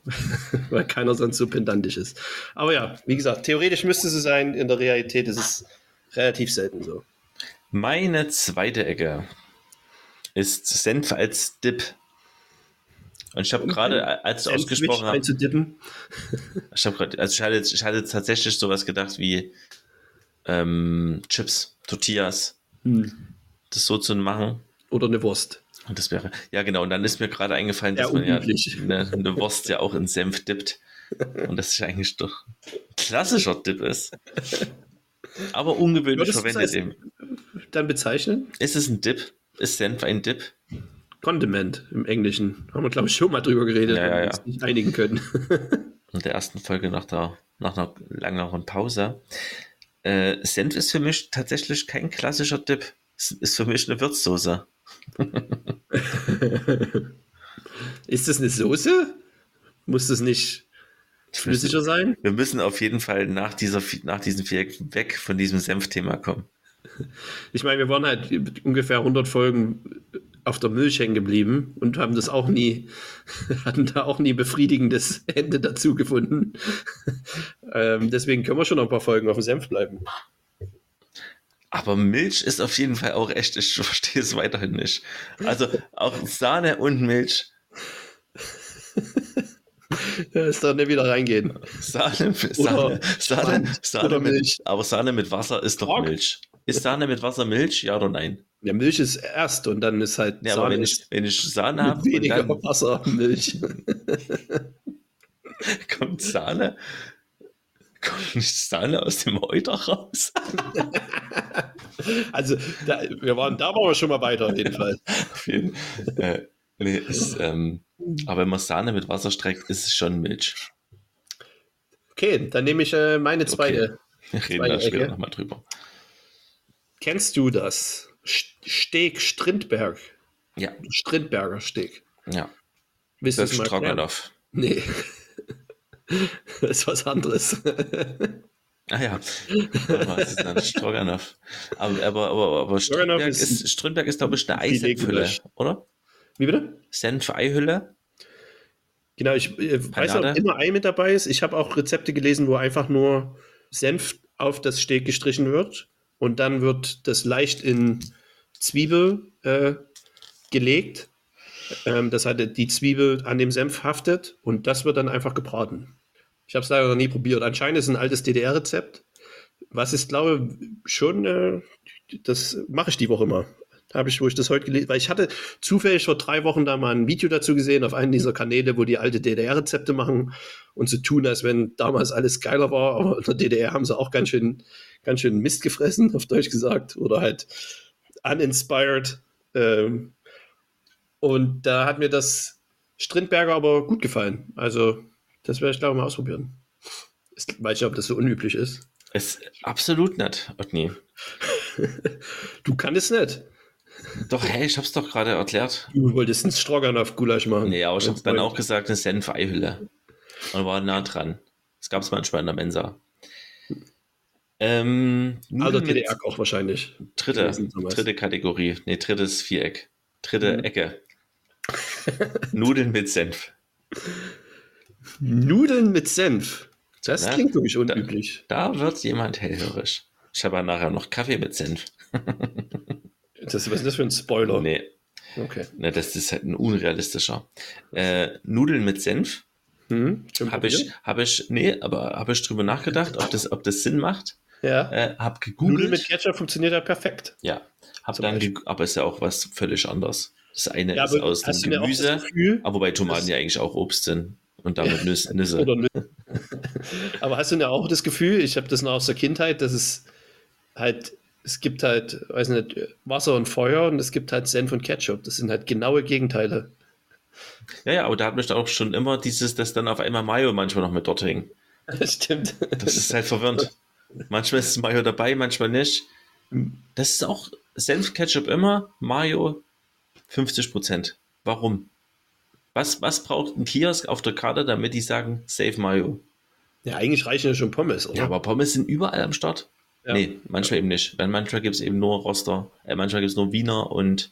Weil keiner sonst so pedantisch ist. Aber ja, wie gesagt, theoretisch müsste es sein, in der Realität ist es relativ selten so. Meine zweite Ecke ist Senf als Dip. Und ich habe gerade, als du ausgesprochen hast, ich habe gerade, also ich hatte, ich hatte tatsächlich sowas gedacht wie ähm, Chips, Tortillas, Hm. das so zu machen. Oder eine Wurst. Und das wäre, ja genau, und dann ist mir gerade eingefallen, dass Ja, man ja eine, eine Wurst ja auch in Senf dippt. Und das ist eigentlich doch ein klassischer Dip ist. Aber ungewöhnlich Würdest verwendet das eben. Dann bezeichnen? Ist es ein Dip? Ist Senf ein Dip? Condiment im Englischen. Haben wir, glaube ich, schon mal drüber geredet, Ja, ja, wenn wir ja. uns nicht einigen können. In der ersten Folge nach, der, nach einer längeren Pause. Äh, Senf ist für mich tatsächlich kein klassischer Dip. Es ist für mich eine Würzsoße. ist das eine Soße? Muss das nicht flüssiger sein? Wir müssen auf jeden Fall nach, dieser, nach diesem Viereck weg von diesem Senfthema kommen. Ich meine, wir waren halt ungefähr 100 Folgen auf der Milch hängen geblieben und haben das auch nie, hatten da auch nie befriedigendes Ende dazu gefunden. ähm, deswegen können wir schon noch ein paar Folgen auf dem Senf bleiben. Aber Milch ist auf jeden Fall auch echt, ich verstehe es weiterhin nicht. Also auch Sahne und Milch. Ist da nicht wieder reingehen. Sahne, Sahne, Sahne, Sahne oder mit, Milch. aber Sahne mit Wasser ist doch. Milch. Ist Sahne mit Wasser Milch? Ja oder nein? Ja, Milch ist erst und dann ist halt Ja, aber Sahne wenn ist ich, wenn ich Sahne habe weniger dann Wasser Milch. kommt Sahne, kommt nicht Sahne aus dem Euter raus? Also, da, wir waren, da waren wir schon mal weiter, auf jeden Fall. Auf jeden- äh, nee, ist, ähm, aber wenn man Sahne mit Wasser streckt, ist es schon Milch. Okay, dann nehme ich äh, meine zweite. Wir reden da später nochmal drüber. Kennst du das? St- Steak Strindberg. Ja, Strindberger Steak. ja. Willst Das erklären? Stroganoff. Nee. Das ist was anderes. Ah ja, was ist dann Stroganoff? Aber, aber, aber, aber Strindberg ist ist, Strindberg ist, glaube ich, eine Eisenfülle, oder? Wie bitte? Senf-Eihülle? Genau, ich äh, weiß auch immer Ei mit dabei ist. Ich habe auch Rezepte gelesen, wo einfach nur Senf auf das Steak gestrichen wird und dann wird das leicht in Zwiebel äh, gelegt. Ähm, das heißt, die Zwiebel an dem Senf haftet und das wird dann einfach gebraten. Ich habe es leider noch nie probiert. Anscheinend ist es ein altes DDR-Rezept. Was ist, glaube schon, äh, das mache ich die Woche mal. Habe ich, wo ich das heute gelesen, weil ich hatte zufällig vor drei Wochen da mal ein Video dazu gesehen auf einem dieser Kanäle, wo die alte DDR-Rezepte machen und so tun, als wenn damals alles geiler war, aber in der DDR haben sie auch ganz schön, ganz schön Mist gefressen, auf Deutsch gesagt, oder halt uninspired. Ähm, und da hat mir das Strindberger aber gut gefallen. Also, das werde ich glaube ich mal ausprobieren. Ich weiß nicht, ob das so unüblich ist. Ist absolut nicht, Otni. Du kannst es nicht. Doch, hey, ich hab's doch gerade erklärt. Du wolltest einen Stroganoff Gulasch machen. Nee, aber ich hab's dann auch gesagt, eine Senf-Eihülle. Und war nah dran. Das gab's manchmal in der Mensa. Ähm, Also Nudeln mit DDR-Koch wahrscheinlich. dritte, dritte Kategorie. Nee, drittes Viereck. Dritte Mhm. Ecke. Nudeln mit Senf. Nudeln mit Senf. Das Na, klingt wirklich unüblich. Da wird jemand hellhörig. Ich habe nachher noch Kaffee mit Senf. Das, was ist das für ein Spoiler? Nee, Okay. ne, das ist halt ein unrealistischer. Äh, Nudeln mit Senf Hm? Habe ich, habe ich, nee, aber habe ich drüber nachgedacht, ob das, ob das Sinn macht. Ja. Äh, hab Nudeln gegoogelt. mit Ketchup funktioniert ja perfekt. Ja, hab Zum dann, aber ist ja auch was völlig anderes. Das eine Ja, ist aus dem Gemüse, Gefühl, aber bei Tomaten ja eigentlich auch Obst sind und damit Nüsse. Nüsse. aber hast du ja auch das Gefühl, ich habe das noch aus der Kindheit, dass es halt, es gibt halt, weiß nicht, Wasser und Feuer und es gibt halt Senf und Ketchup. Das sind halt genaue Gegenteile. Ja, ja, aber da hat mich auch schon immer dieses, dass dann auf einmal Mayo manchmal noch mit dort hängt. Stimmt. Das ist halt verwirrend. Manchmal ist Mayo dabei, manchmal nicht. Das ist auch Senf, Ketchup immer, Mayo 50 Prozent. Warum? Was, was braucht ein Kiosk auf der Karte, damit die sagen, Save Mayo? Ja, eigentlich reichen ja schon Pommes, oder? Ja, aber Pommes sind überall am Start. Ja. Nee, manchmal eben nicht. Weil manchmal gibt es eben nur Roster, äh, manchmal gibt es nur Wiener und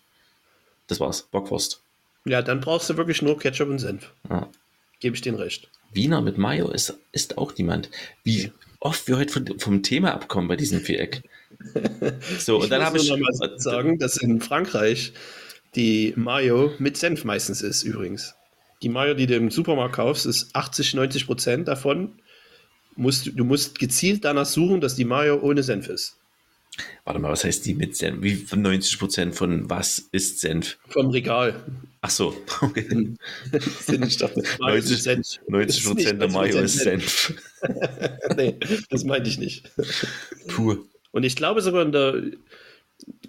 das war's, Bockwurst. Ja, dann brauchst du wirklich nur Ketchup und Senf. Ja. Gebe ich denen recht. Wiener mit Mayo ist, ist auch niemand. Wie oft wir heute von, vom Thema abkommen bei diesem Viereck. So, und dann habe ich. mal sagen, dass in Frankreich die Mayo mit Senf meistens ist, übrigens. Die Mayo, die du im Supermarkt kaufst, ist 80, 90 Prozent davon. Musst, du musst gezielt danach suchen, dass die Mayo ohne Senf ist. Warte mal, was heißt die mit Senf? Wie 90 Prozent von was ist Senf? Vom Regal. Ach so, okay. ich dachte, Mayo ist 90 Senf. 90 Prozent der Mayo ist Senf. nee, das meinte ich nicht. Puh. Und ich glaube sogar in der,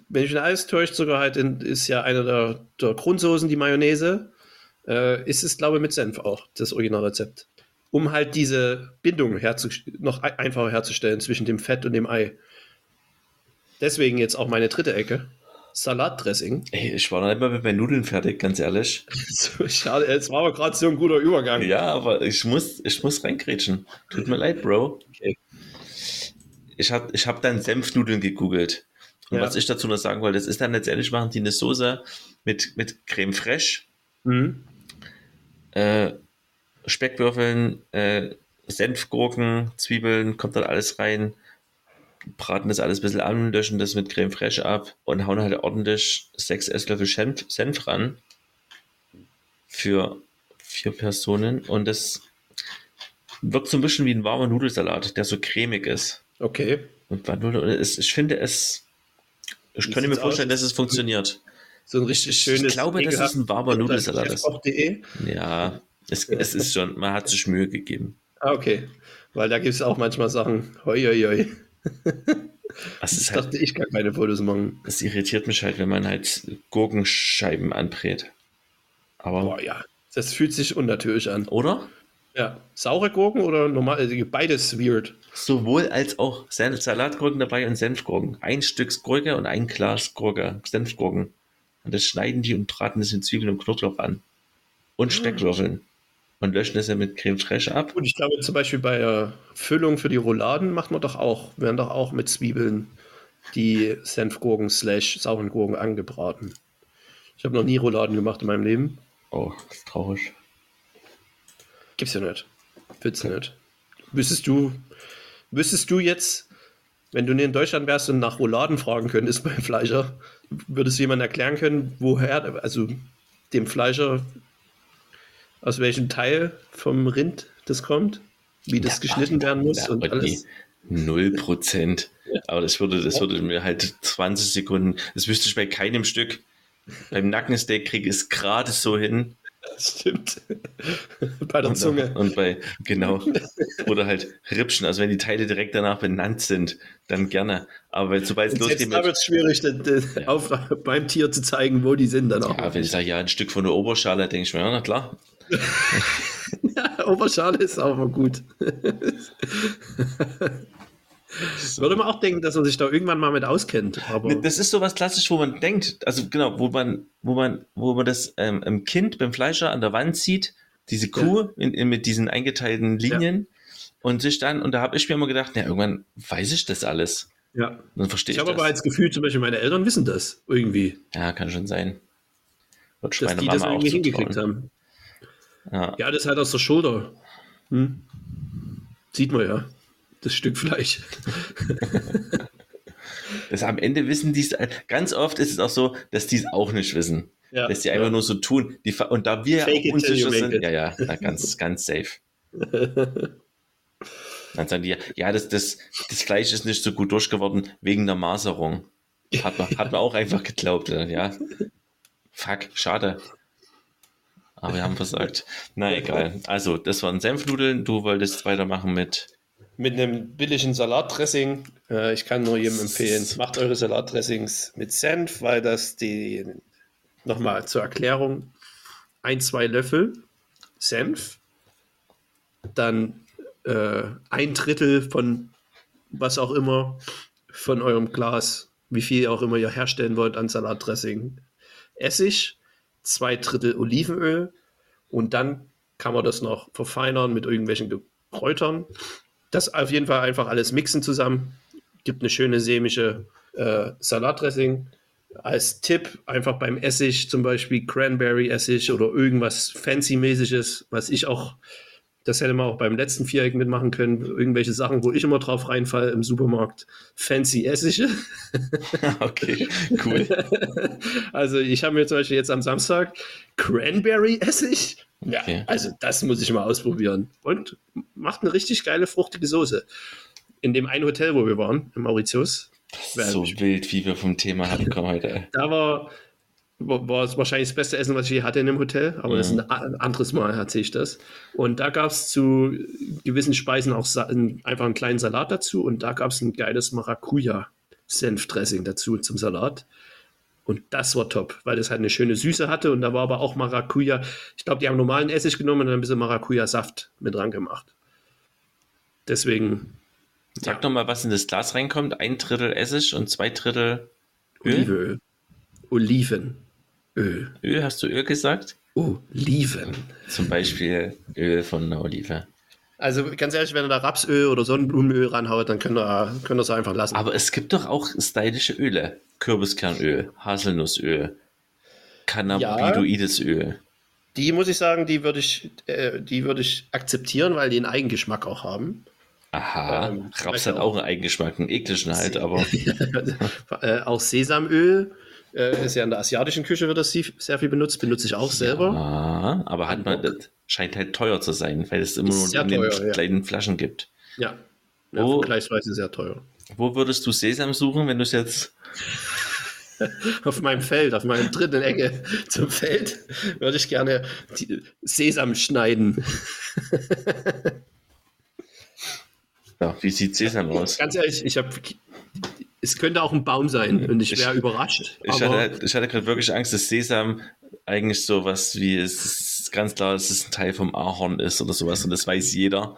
wenn ich mich nicht alles täuscht, sogar halt in, ist ja eine der, der Grundsoßen die Mayonnaise, äh, ist es, glaube ich, mit Senf auch, das Originalrezept. Um halt diese Bindung noch ein- einfacher herzustellen zwischen dem Fett und dem Ei. Deswegen jetzt auch meine dritte Ecke. Salatdressing. Ey, ich war noch nicht mal mit meinen Nudeln fertig, ganz ehrlich. So, schade, es war aber gerade so ein guter Übergang. Ja, aber ich muss, ich muss reingrätschen. Tut mir leid, Bro. Okay. Ich habe ich hab dann Senfnudeln gegoogelt. Und Ja. was ich dazu noch sagen wollte, das ist dann letztendlich machen die eine Soße mit, mit Creme fraiche, Mhm. äh, Speckwürfeln, äh, Senfgurken, Zwiebeln, kommt dann alles rein, braten das alles ein bisschen an, löschen das mit Creme fraiche ab und hauen halt ordentlich sechs Esslöffel Senf, Senf ran für vier Personen und das wirkt so ein bisschen wie ein warmer Nudelsalat, der so cremig ist. Okay. Und und ich finde es, ich könnte mir vorstellen, dass es funktioniert. So ein richtig Ich schönes. glaube, dass es ein warmer Nudelsalat ist. Chefkoch.de. Ja, es, es ist schon, man hat sich Mühe gegeben. Ah, okay. Weil da gibt es auch manchmal Sachen. Hoi, hoi, hoi. Ich ist halt, dachte, ich kann keine Fotos machen. es irritiert mich halt, wenn man halt Gurkenscheiben anbrät. Aber, Boah, ja. Das fühlt sich unnatürlich an. oder? Ja. Saure Gurken oder normal? Also beides weird. Sowohl als auch Salatgurken dabei und Senfgurken. Ein Stück Gurke und ein Glas Gurke, Senfgurken. Und das schneiden die und braten das in Zwiebeln und Knoblauch an. Und Speckwürfeln. Und löschen das ja mit Creme Fraiche ab. Und ich glaube zum Beispiel bei der Füllung für die Rouladen macht man doch auch, werden doch auch mit Zwiebeln die Senfgurken slash sauren Gurken angebraten. Ich habe noch nie Rouladen gemacht in meinem Leben. Oh, das ist traurig. Gibt's ja nicht. Du nicht. Wüsstest du, wüsstest du jetzt, wenn du in Deutschland wärst und nach Rouladen fragen könntest beim Fleischer, würdest du jemand erklären können, woher, also dem Fleischer, aus welchem Teil vom Rind das kommt, wie das Ja, geschnitten werden muss Ja, und alles? Null Prozent. Aber das würde, das würde mir halt 20 Sekunden, das wüsste ich bei keinem Stück. Beim Nackensteak kriege ich es gerade so hin. Das stimmt. Bei der Und, Zunge. und bei, genau. Oder halt Rippchen. Also wenn die Teile direkt danach benannt sind, dann gerne. Aber wenn sobald es losgeht da wird es schwierig, das, das auf, beim Tier zu zeigen, wo die sind dann auch. ja, wenn ich sage, ja, ein Stück von der Oberschale, denke ich mir, ja, na klar. Oberschale ist auch mal gut. Würde man auch denken, dass man sich da irgendwann mal mit auskennt. Aber Das ist so was klassisch, wo man denkt, also genau, wo man, wo man, wo man das ähm, im Kind beim Fleischer an der Wand sieht, diese Kuh in, in, mit diesen eingeteilten Linien und sich dann, und da habe ich mir immer gedacht, ja, irgendwann weiß ich das alles. ja. Dann verstehe Ich ich, habe aber als Gefühl, zum Beispiel meine Eltern wissen das irgendwie, ja, kann schon sein. Wird dass die das irgendwie hingekriegt haben. Ja. Ja, das ist halt aus der Schulter. Hm? Sieht man ja. Das Stück Fleisch. Das am Ende wissen die es, ganz oft ist es auch so, dass die es auch nicht wissen. Ja, dass die einfach ja. nur so tun. Die, und da wir Fake unsicher sind, it. ja, ja, na, ganz, ganz safe. Dann sagen die, ja, das, das, das Fleisch ist nicht so gut durchgeworden wegen der Maserung. Hat man, hat man auch einfach geglaubt, ja. Fuck, schade. Aber wir haben versagt. Na egal. Also, das waren Senfnudeln. Du wolltest weitermachen mit. Mit einem billigen Salatdressing. Äh, ich kann nur jedem empfehlen, macht eure Salatdressings mit Senf, weil das die, nochmal zur Erklärung, ein, zwei Löffel Senf, dann äh, ein Drittel von was auch immer von eurem Glas, wie viel auch immer ihr herstellen wollt an Salatdressing, Essig, zwei Drittel Olivenöl und dann kann man das noch verfeinern mit irgendwelchen Kräutern. Das auf jeden Fall einfach alles mixen zusammen. Gibt eine schöne sämische äh, Salatdressing. Als Tipp einfach beim Essig zum Beispiel Cranberry-Essig oder irgendwas Fancy-mäßiges, was ich auch, das hätte man auch beim letzten Viereck mitmachen können. Irgendwelche Sachen, wo ich immer drauf reinfalle im Supermarkt. Fancy Essige. okay, cool. Also ich habe mir zum Beispiel jetzt am Samstag Cranberry-Essig. Ja, Okay. also das muss ich mal ausprobieren. Und macht eine richtig geile, fruchtige Soße. In dem einen Hotel, wo wir waren, in Mauritius, So wild, wie wir vom Thema abkommen heute. da war, war, es wahrscheinlich das beste Essen, was ich je hatte in dem Hotel, aber das ist ein, a- ein anderes Mal, erzähle ich das. Und da gab es zu gewissen Speisen auch einfach einen kleinen Salat dazu und da gab es ein geiles Maracuja-Senfdressing dazu zum Salat. Und das war top, weil das halt eine schöne Süße hatte und da war aber auch Maracuja. Ich glaube, die haben normalen Essig genommen und dann ein bisschen Maracuja-Saft mit dran gemacht. Deswegen Sag doch mal, was in das Glas reinkommt. Ein Drittel Essig und zwei Drittel Öl. Olivenöl. Olivenöl. Öl, hast du Öl gesagt? Oliven. Zum Beispiel Öl von einer Olive. Also ganz ehrlich, wenn ihr da Rapsöl oder Sonnenblumenöl ranhaut, dann könnt ihr, könnt ihr es einfach lassen. Aber es gibt doch auch stylische Öle. Kürbiskernöl, Haselnussöl, Cannabidoides Öl. die muss ich sagen, die würde ich, äh, die würde ich akzeptieren, weil die einen Eigengeschmack auch haben. Aha, Ähm, Raps hat auch. auch einen Eigengeschmack, einen ekligen halt, aber äh, auch Sesamöl äh, ist ja in der asiatischen Küche wird das sehr viel benutzt, benutze ich auch selber. ah, aber hat man, das scheint halt teuer zu sein, weil es immer nur in den teuer, ja. kleinen Flaschen gibt. Ja, ja Oh. vergleichsweise sehr teuer. Wo würdest du Sesam suchen, wenn du es jetzt Auf meinem Feld, auf meinem dritten Ecke zum Feld, würde ich gerne Sesam schneiden. Ja, wie sieht Sesam aus? Ganz ehrlich, ich habe. Es könnte auch ein Baum sein und ich wäre überrascht. Ich hatte, ich hatte gerade wirklich Angst, dass Sesam eigentlich sowas wie, es ist ganz klar, dass es ein Teil vom Ahorn ist oder sowas und das weiß jeder.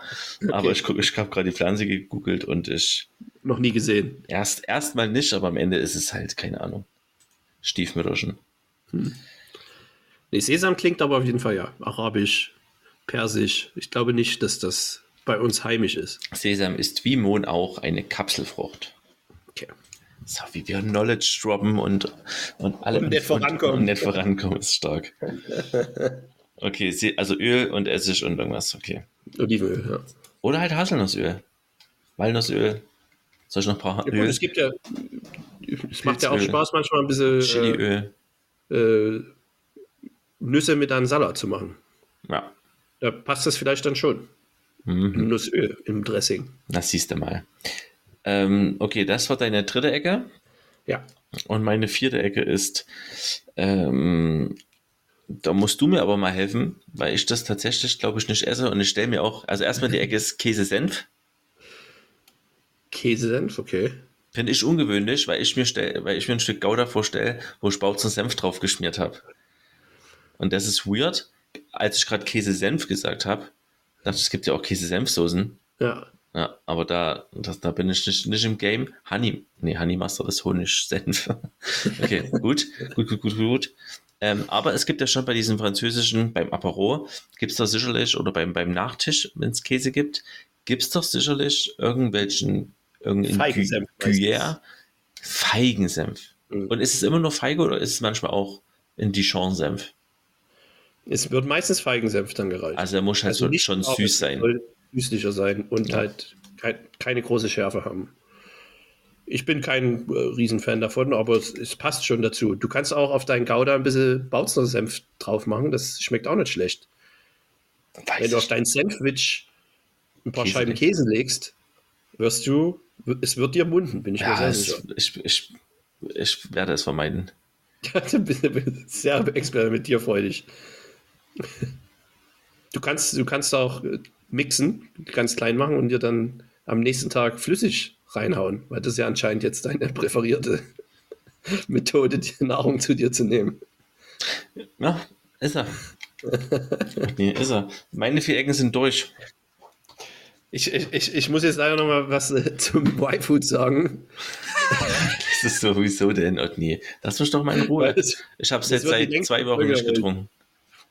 Aber ich, ich habe gerade die Pflanze gegoogelt und ich noch nie gesehen. erst erstmal nicht, aber am Ende ist es halt, keine Ahnung, Stiefmütterchen. Nee, Sesam klingt aber auf jeden Fall ja. Arabisch, Persisch. Ich glaube nicht, dass das bei uns heimisch ist. Sesam ist wie Mohn auch eine Kapselfrucht. Okay. So, wie wir Knowledge droppen und, und alle Und nicht vorankommen. Und, nicht vorankommen ist stark. Okay, also Öl und Essig und irgendwas, okay. Olivenöl, ja. Oder halt Haselnussöl. Walnussöl. Soll ich noch ein paar ja Öl? es gibt ja, es macht ja auch. Spaß, manchmal ein bisschen äh, Chiliöl. äh, Nüsse mit einem Salat zu machen. Ja. Da passt das vielleicht dann schon. Mhm. Nussöl im Dressing. Das siehst du mal. Ähm, okay, das war deine dritte Ecke. Ja. Und meine vierte Ecke ist, ähm, da musst du mir aber mal helfen, weil ich das tatsächlich, glaube ich, nicht esse. Und ich stelle mir auch, also erstmal die Ecke ist Käse-Senf. Käsesenf, okay. Finde ich ungewöhnlich, weil ich mir stell, weil ich mir ein Stück Gouda vorstelle, wo ich Bautzen Senf drauf geschmiert habe. Und das ist weird. Als ich gerade Käse-Senf gesagt habe, dachte ich, es gibt ja auch Käse-Senf-Soßen. Ja. Ja, aber da, das, da bin ich nicht, nicht im Game. Honey, nee, Honey Master ist Honig-Senf. Okay, gut, gut, gut, gut, gut. Ähm, aber es gibt ja schon bei diesen französischen, beim Apero, gibt es da sicherlich, oder beim, beim Nachtisch, wenn es Käse gibt, gibt es doch sicherlich irgendwelchen, irgendeinen Feigensenf Gruyère, Feigensenf. Mhm. Und ist es immer nur Feige oder ist es manchmal auch in Dijon-Senf? Es wird meistens Feigensenf dann gereicht. Also er muss halt so, nicht schon süß sein. Soll süßlicher sein und Ja. halt kein, keine große Schärfe haben. Ich bin kein äh, Riesenfan davon, aber es, es passt schon dazu. Du kannst auch auf deinen Gouda ein bisschen Bautzner Senf drauf machen. Das schmeckt auch nicht schlecht. Weiß Wenn du auf dein Sandwich ein paar Käse Scheiben. Käse legst, wirst du, es wird dir munden, bin ich mir Ja, es, sicher. ich, ich, ich werde es vermeiden. du bist sehr experimentierfreudig. Du kannst, du kannst auch äh, mixen, ganz klein machen und dir dann am nächsten Tag flüssig reinhauen, weil das ja anscheinend jetzt deine präferierte Methode, die Nahrung zu dir zu nehmen. Ja, ist er. nee, ist er. Meine vier Ecken sind durch. Ich, ich, ich, muss jetzt leider noch mal was äh, zum Y-Food sagen. Das ist sowieso denn, nee. Lass mich doch mal in Ruhe. Es- Ich habe es jetzt seit zwei Wochen nicht getrunken.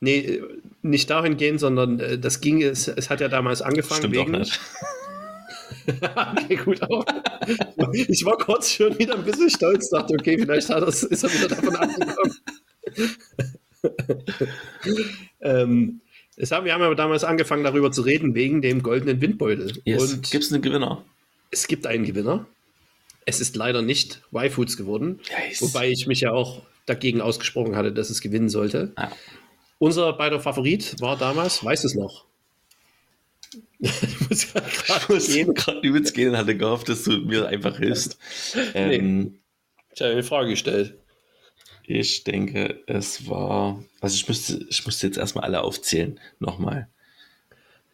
Nee, äh, nicht dahin gehen, sondern äh, das ging, es, es hat ja damals angefangen Stimmt auch wegen, nicht. okay, gut auch. Ich war kurz schon wieder ein bisschen stolz, dachte, okay, vielleicht hat er's, ist er wieder davon abgekommen. ähm, es haben, wir haben aber damals angefangen, darüber zu reden, wegen dem goldenen Windbeutel. Yes. Und Gibt es einen Gewinner? es gibt einen Gewinner. Es ist leider nicht Y-Foods geworden, Yes. wobei ich mich ja auch dagegen ausgesprochen hatte, dass es gewinnen sollte. Ah. Unser beider Favorit war damals, weiß es noch. ich muss gerade übelst gehen und hatte gehofft, dass du mir einfach hilfst. Ähm, Ich habe eine Frage gestellt. Ich denke, es war. Also ich müsste, ich musste jetzt erstmal alle aufzählen. Nochmal.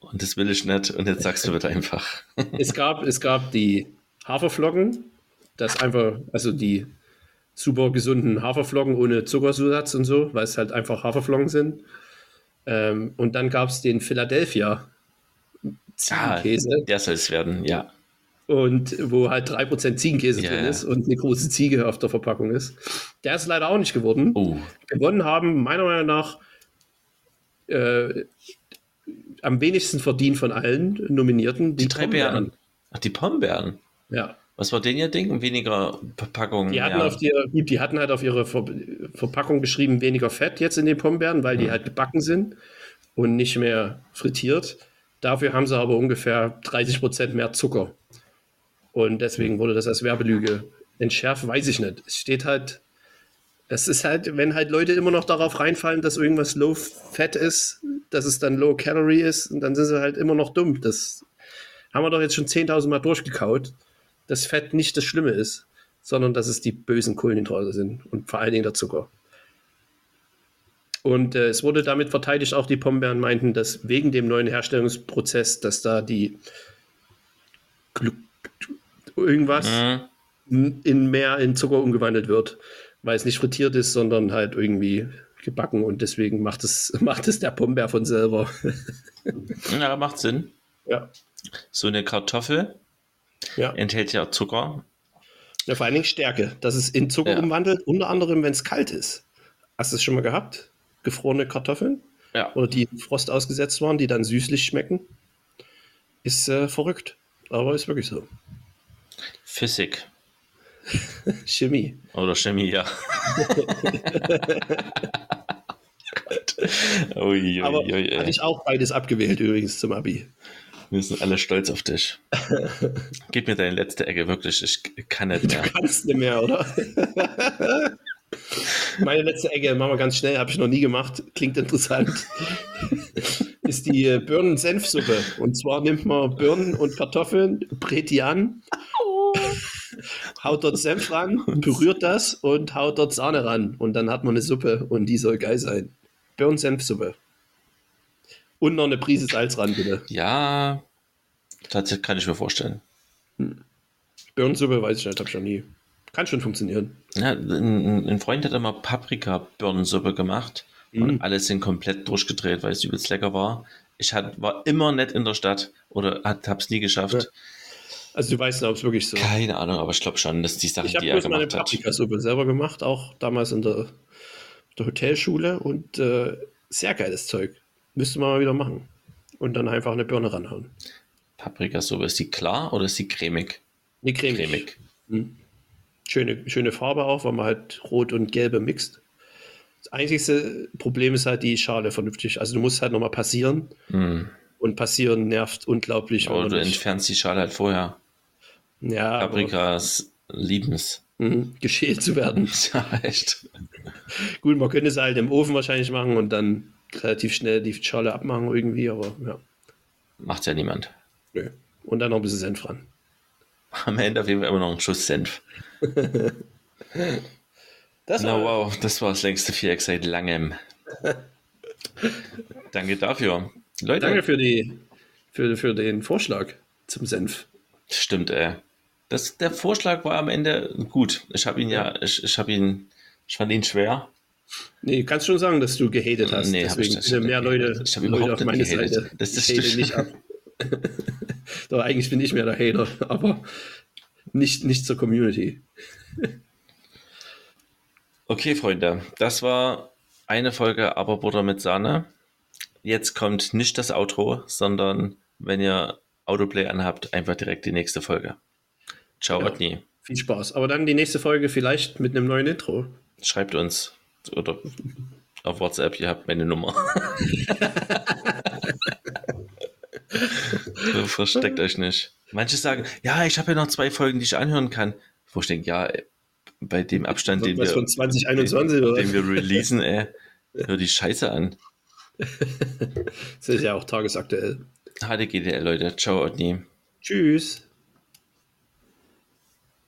Und das will ich nicht. Und jetzt sagst du bitte einfach. Es gab, es gab die Haferflocken, das einfach, also die super gesunden Haferflocken ohne Zuckersatz und so, weil es halt einfach Haferflocken sind. Ähm, und dann gab es den Philadelphia Ah, Ziegenkäse, der soll es werden, ja. und wo halt 3% Ziegenkäse Ja, drin ist und eine große Ziege auf der Verpackung ist. Der ist leider auch nicht geworden. Oh, Gewonnen haben, meiner Meinung nach, äh, am wenigsten verdient von allen Nominierten die drei Brombeeren. Beeren. Ach, die Pombeeren. Ja. Was war denn ihr Ding? Weniger Verpackung. Die hatten, ja. auf die, gut, die hatten halt auf ihre Ver Verpackung geschrieben, weniger Fett jetzt in den Pombeeren, weil die halt gebacken sind und nicht mehr frittiert. Dafür haben sie aber ungefähr 30 Prozent mehr Zucker. Und deswegen wurde das als Werbelüge entschärft, weiß ich nicht. Es steht halt, es ist halt, wenn halt Leute immer noch darauf reinfallen, dass irgendwas low fat ist, dass es dann low calorie ist, und dann sind sie halt immer noch dumm. Das haben wir doch jetzt schon 10.000 Mal durchgekaut, dass Fett nicht das Schlimme ist, sondern dass es die bösen Kohlenhydrate sind und vor allen Dingen der Zucker. Und äh, es wurde damit verteidigt, auch die Pombeeren meinten, dass wegen dem neuen Herstellungsprozess, dass da die Glu irgendwas Mhm. in mehr in Zucker umgewandelt wird, weil es nicht frittiert ist, sondern halt irgendwie gebacken und deswegen macht es, macht es der Pombeer von selber. Ja, macht Sinn. ja. So eine Kartoffel Ja. enthält ja Zucker. ja, vor allen Dingen Stärke, dass es in Zucker Ja. umwandelt, unter anderem, wenn es kalt ist. Hast du es schon mal gehabt? Gefrorene Kartoffeln? ja. oder die Frost ausgesetzt waren, die dann süßlich schmecken. Ist äh, verrückt, aber ist wirklich so. Physik. Chemie. Oder Chemie, ja. ui, ui, Aber ui, hatte ich auch beides abgewählt übrigens zum Abi. Wir sind alle stolz auf dich. Gib mir deine letzte Ecke, wirklich. Ich kann nicht mehr. Du kannst nicht mehr, oder? Meine letzte Ecke, machen wir ganz schnell, habe ich noch nie gemacht. Klingt interessant. ist die äh, Birnen-Senfsuppe. Und zwar nimmt man Birnen und Kartoffeln, brät die an, haut dort Senf ran, berührt das und haut dort Sahne ran. Und dann hat man eine Suppe und die soll geil sein. Birnen-Senfsuppe. Und noch eine Prise Salz ran, bitte. Ja, tatsächlich kann ich mir vorstellen. Hm. Birnensuppe weiß ich nicht, habe ich noch nie. Kann schon funktionieren. Ja, ein, ein Freund hat immer Paprika-Birnensuppe gemacht mhm. und alle sind komplett durchgedreht, weil es übelst lecker war. Ich hat, war immer nicht in der Stadt oder habe es nie geschafft. Ja. Also du weißt nicht, ob es wirklich so Keine Ahnung, aber ich glaube schon, dass die Sachen, ich die er gemacht meine Paprikasuppe selber gemacht, auch damals in der, der Hotelschule und äh, sehr geiles Zeug. Müsste man mal wieder machen. Und dann einfach eine Birne ranhauen. Paprikasuppe, ist die klar oder ist die cremig? Nee, cremig. cremig. Hm. Schöne, schöne Farbe auch, weil man halt rot und gelbe mixt. Das einzigste Problem ist halt die Schale vernünftig. Also du musst halt nochmal passieren. Hm. Und passieren nervt unglaublich. Aber du entfernst die Schale halt vorher. Ja. Paprikas lieben es. Mhm, geschält zu werden. Ja, echt. Gut, man könnte es halt im Ofen wahrscheinlich machen und dann relativ schnell die Schale abmachen irgendwie, aber ja. Macht ja niemand. Nö. Und dann noch ein bisschen Senf ran. Am Ende auf jeden Fall immer noch ein Schuss Senf. das Na wow, das war das längste Viereck seit langem. Danke dafür. Leute. Danke für, die, für, für den Vorschlag zum Senf. Stimmt, ey. Das, der Vorschlag war am Ende gut. Ich habe ihn ja, ich, ich habe ihn, ich fand ihn schwer. Nee, kannst schon sagen, dass du gehatet hast. Nee, Deswegen sind mehr Leute, ich überhaupt auf meine gehatet. Seite. Das ist ich hate nicht ab. Doch, eigentlich bin ich mehr der Hater, aber nicht, nicht zur Community. okay, Freunde, das war eine Folge Aber Butter mit Sahne. Jetzt kommt nicht das Outro, sondern wenn ihr Autoplay anhabt, einfach direkt die nächste Folge. Ciao, ja, Otni. Viel Spaß. Aber dann die nächste Folge vielleicht mit einem neuen Intro. Schreibt uns oder auf WhatsApp, ihr habt meine Nummer. Versteckt euch nicht. Manche sagen, ja, ich habe ja noch zwei Folgen, die ich anhören kann. Wo ich denke, ja, bei dem Abstand, den wir, von 2021, den, den wir releasen, ey, hör die Scheiße an. das ist ja auch tagesaktuell. HDGDL, Leute. Ciao, Otni. Tschüss.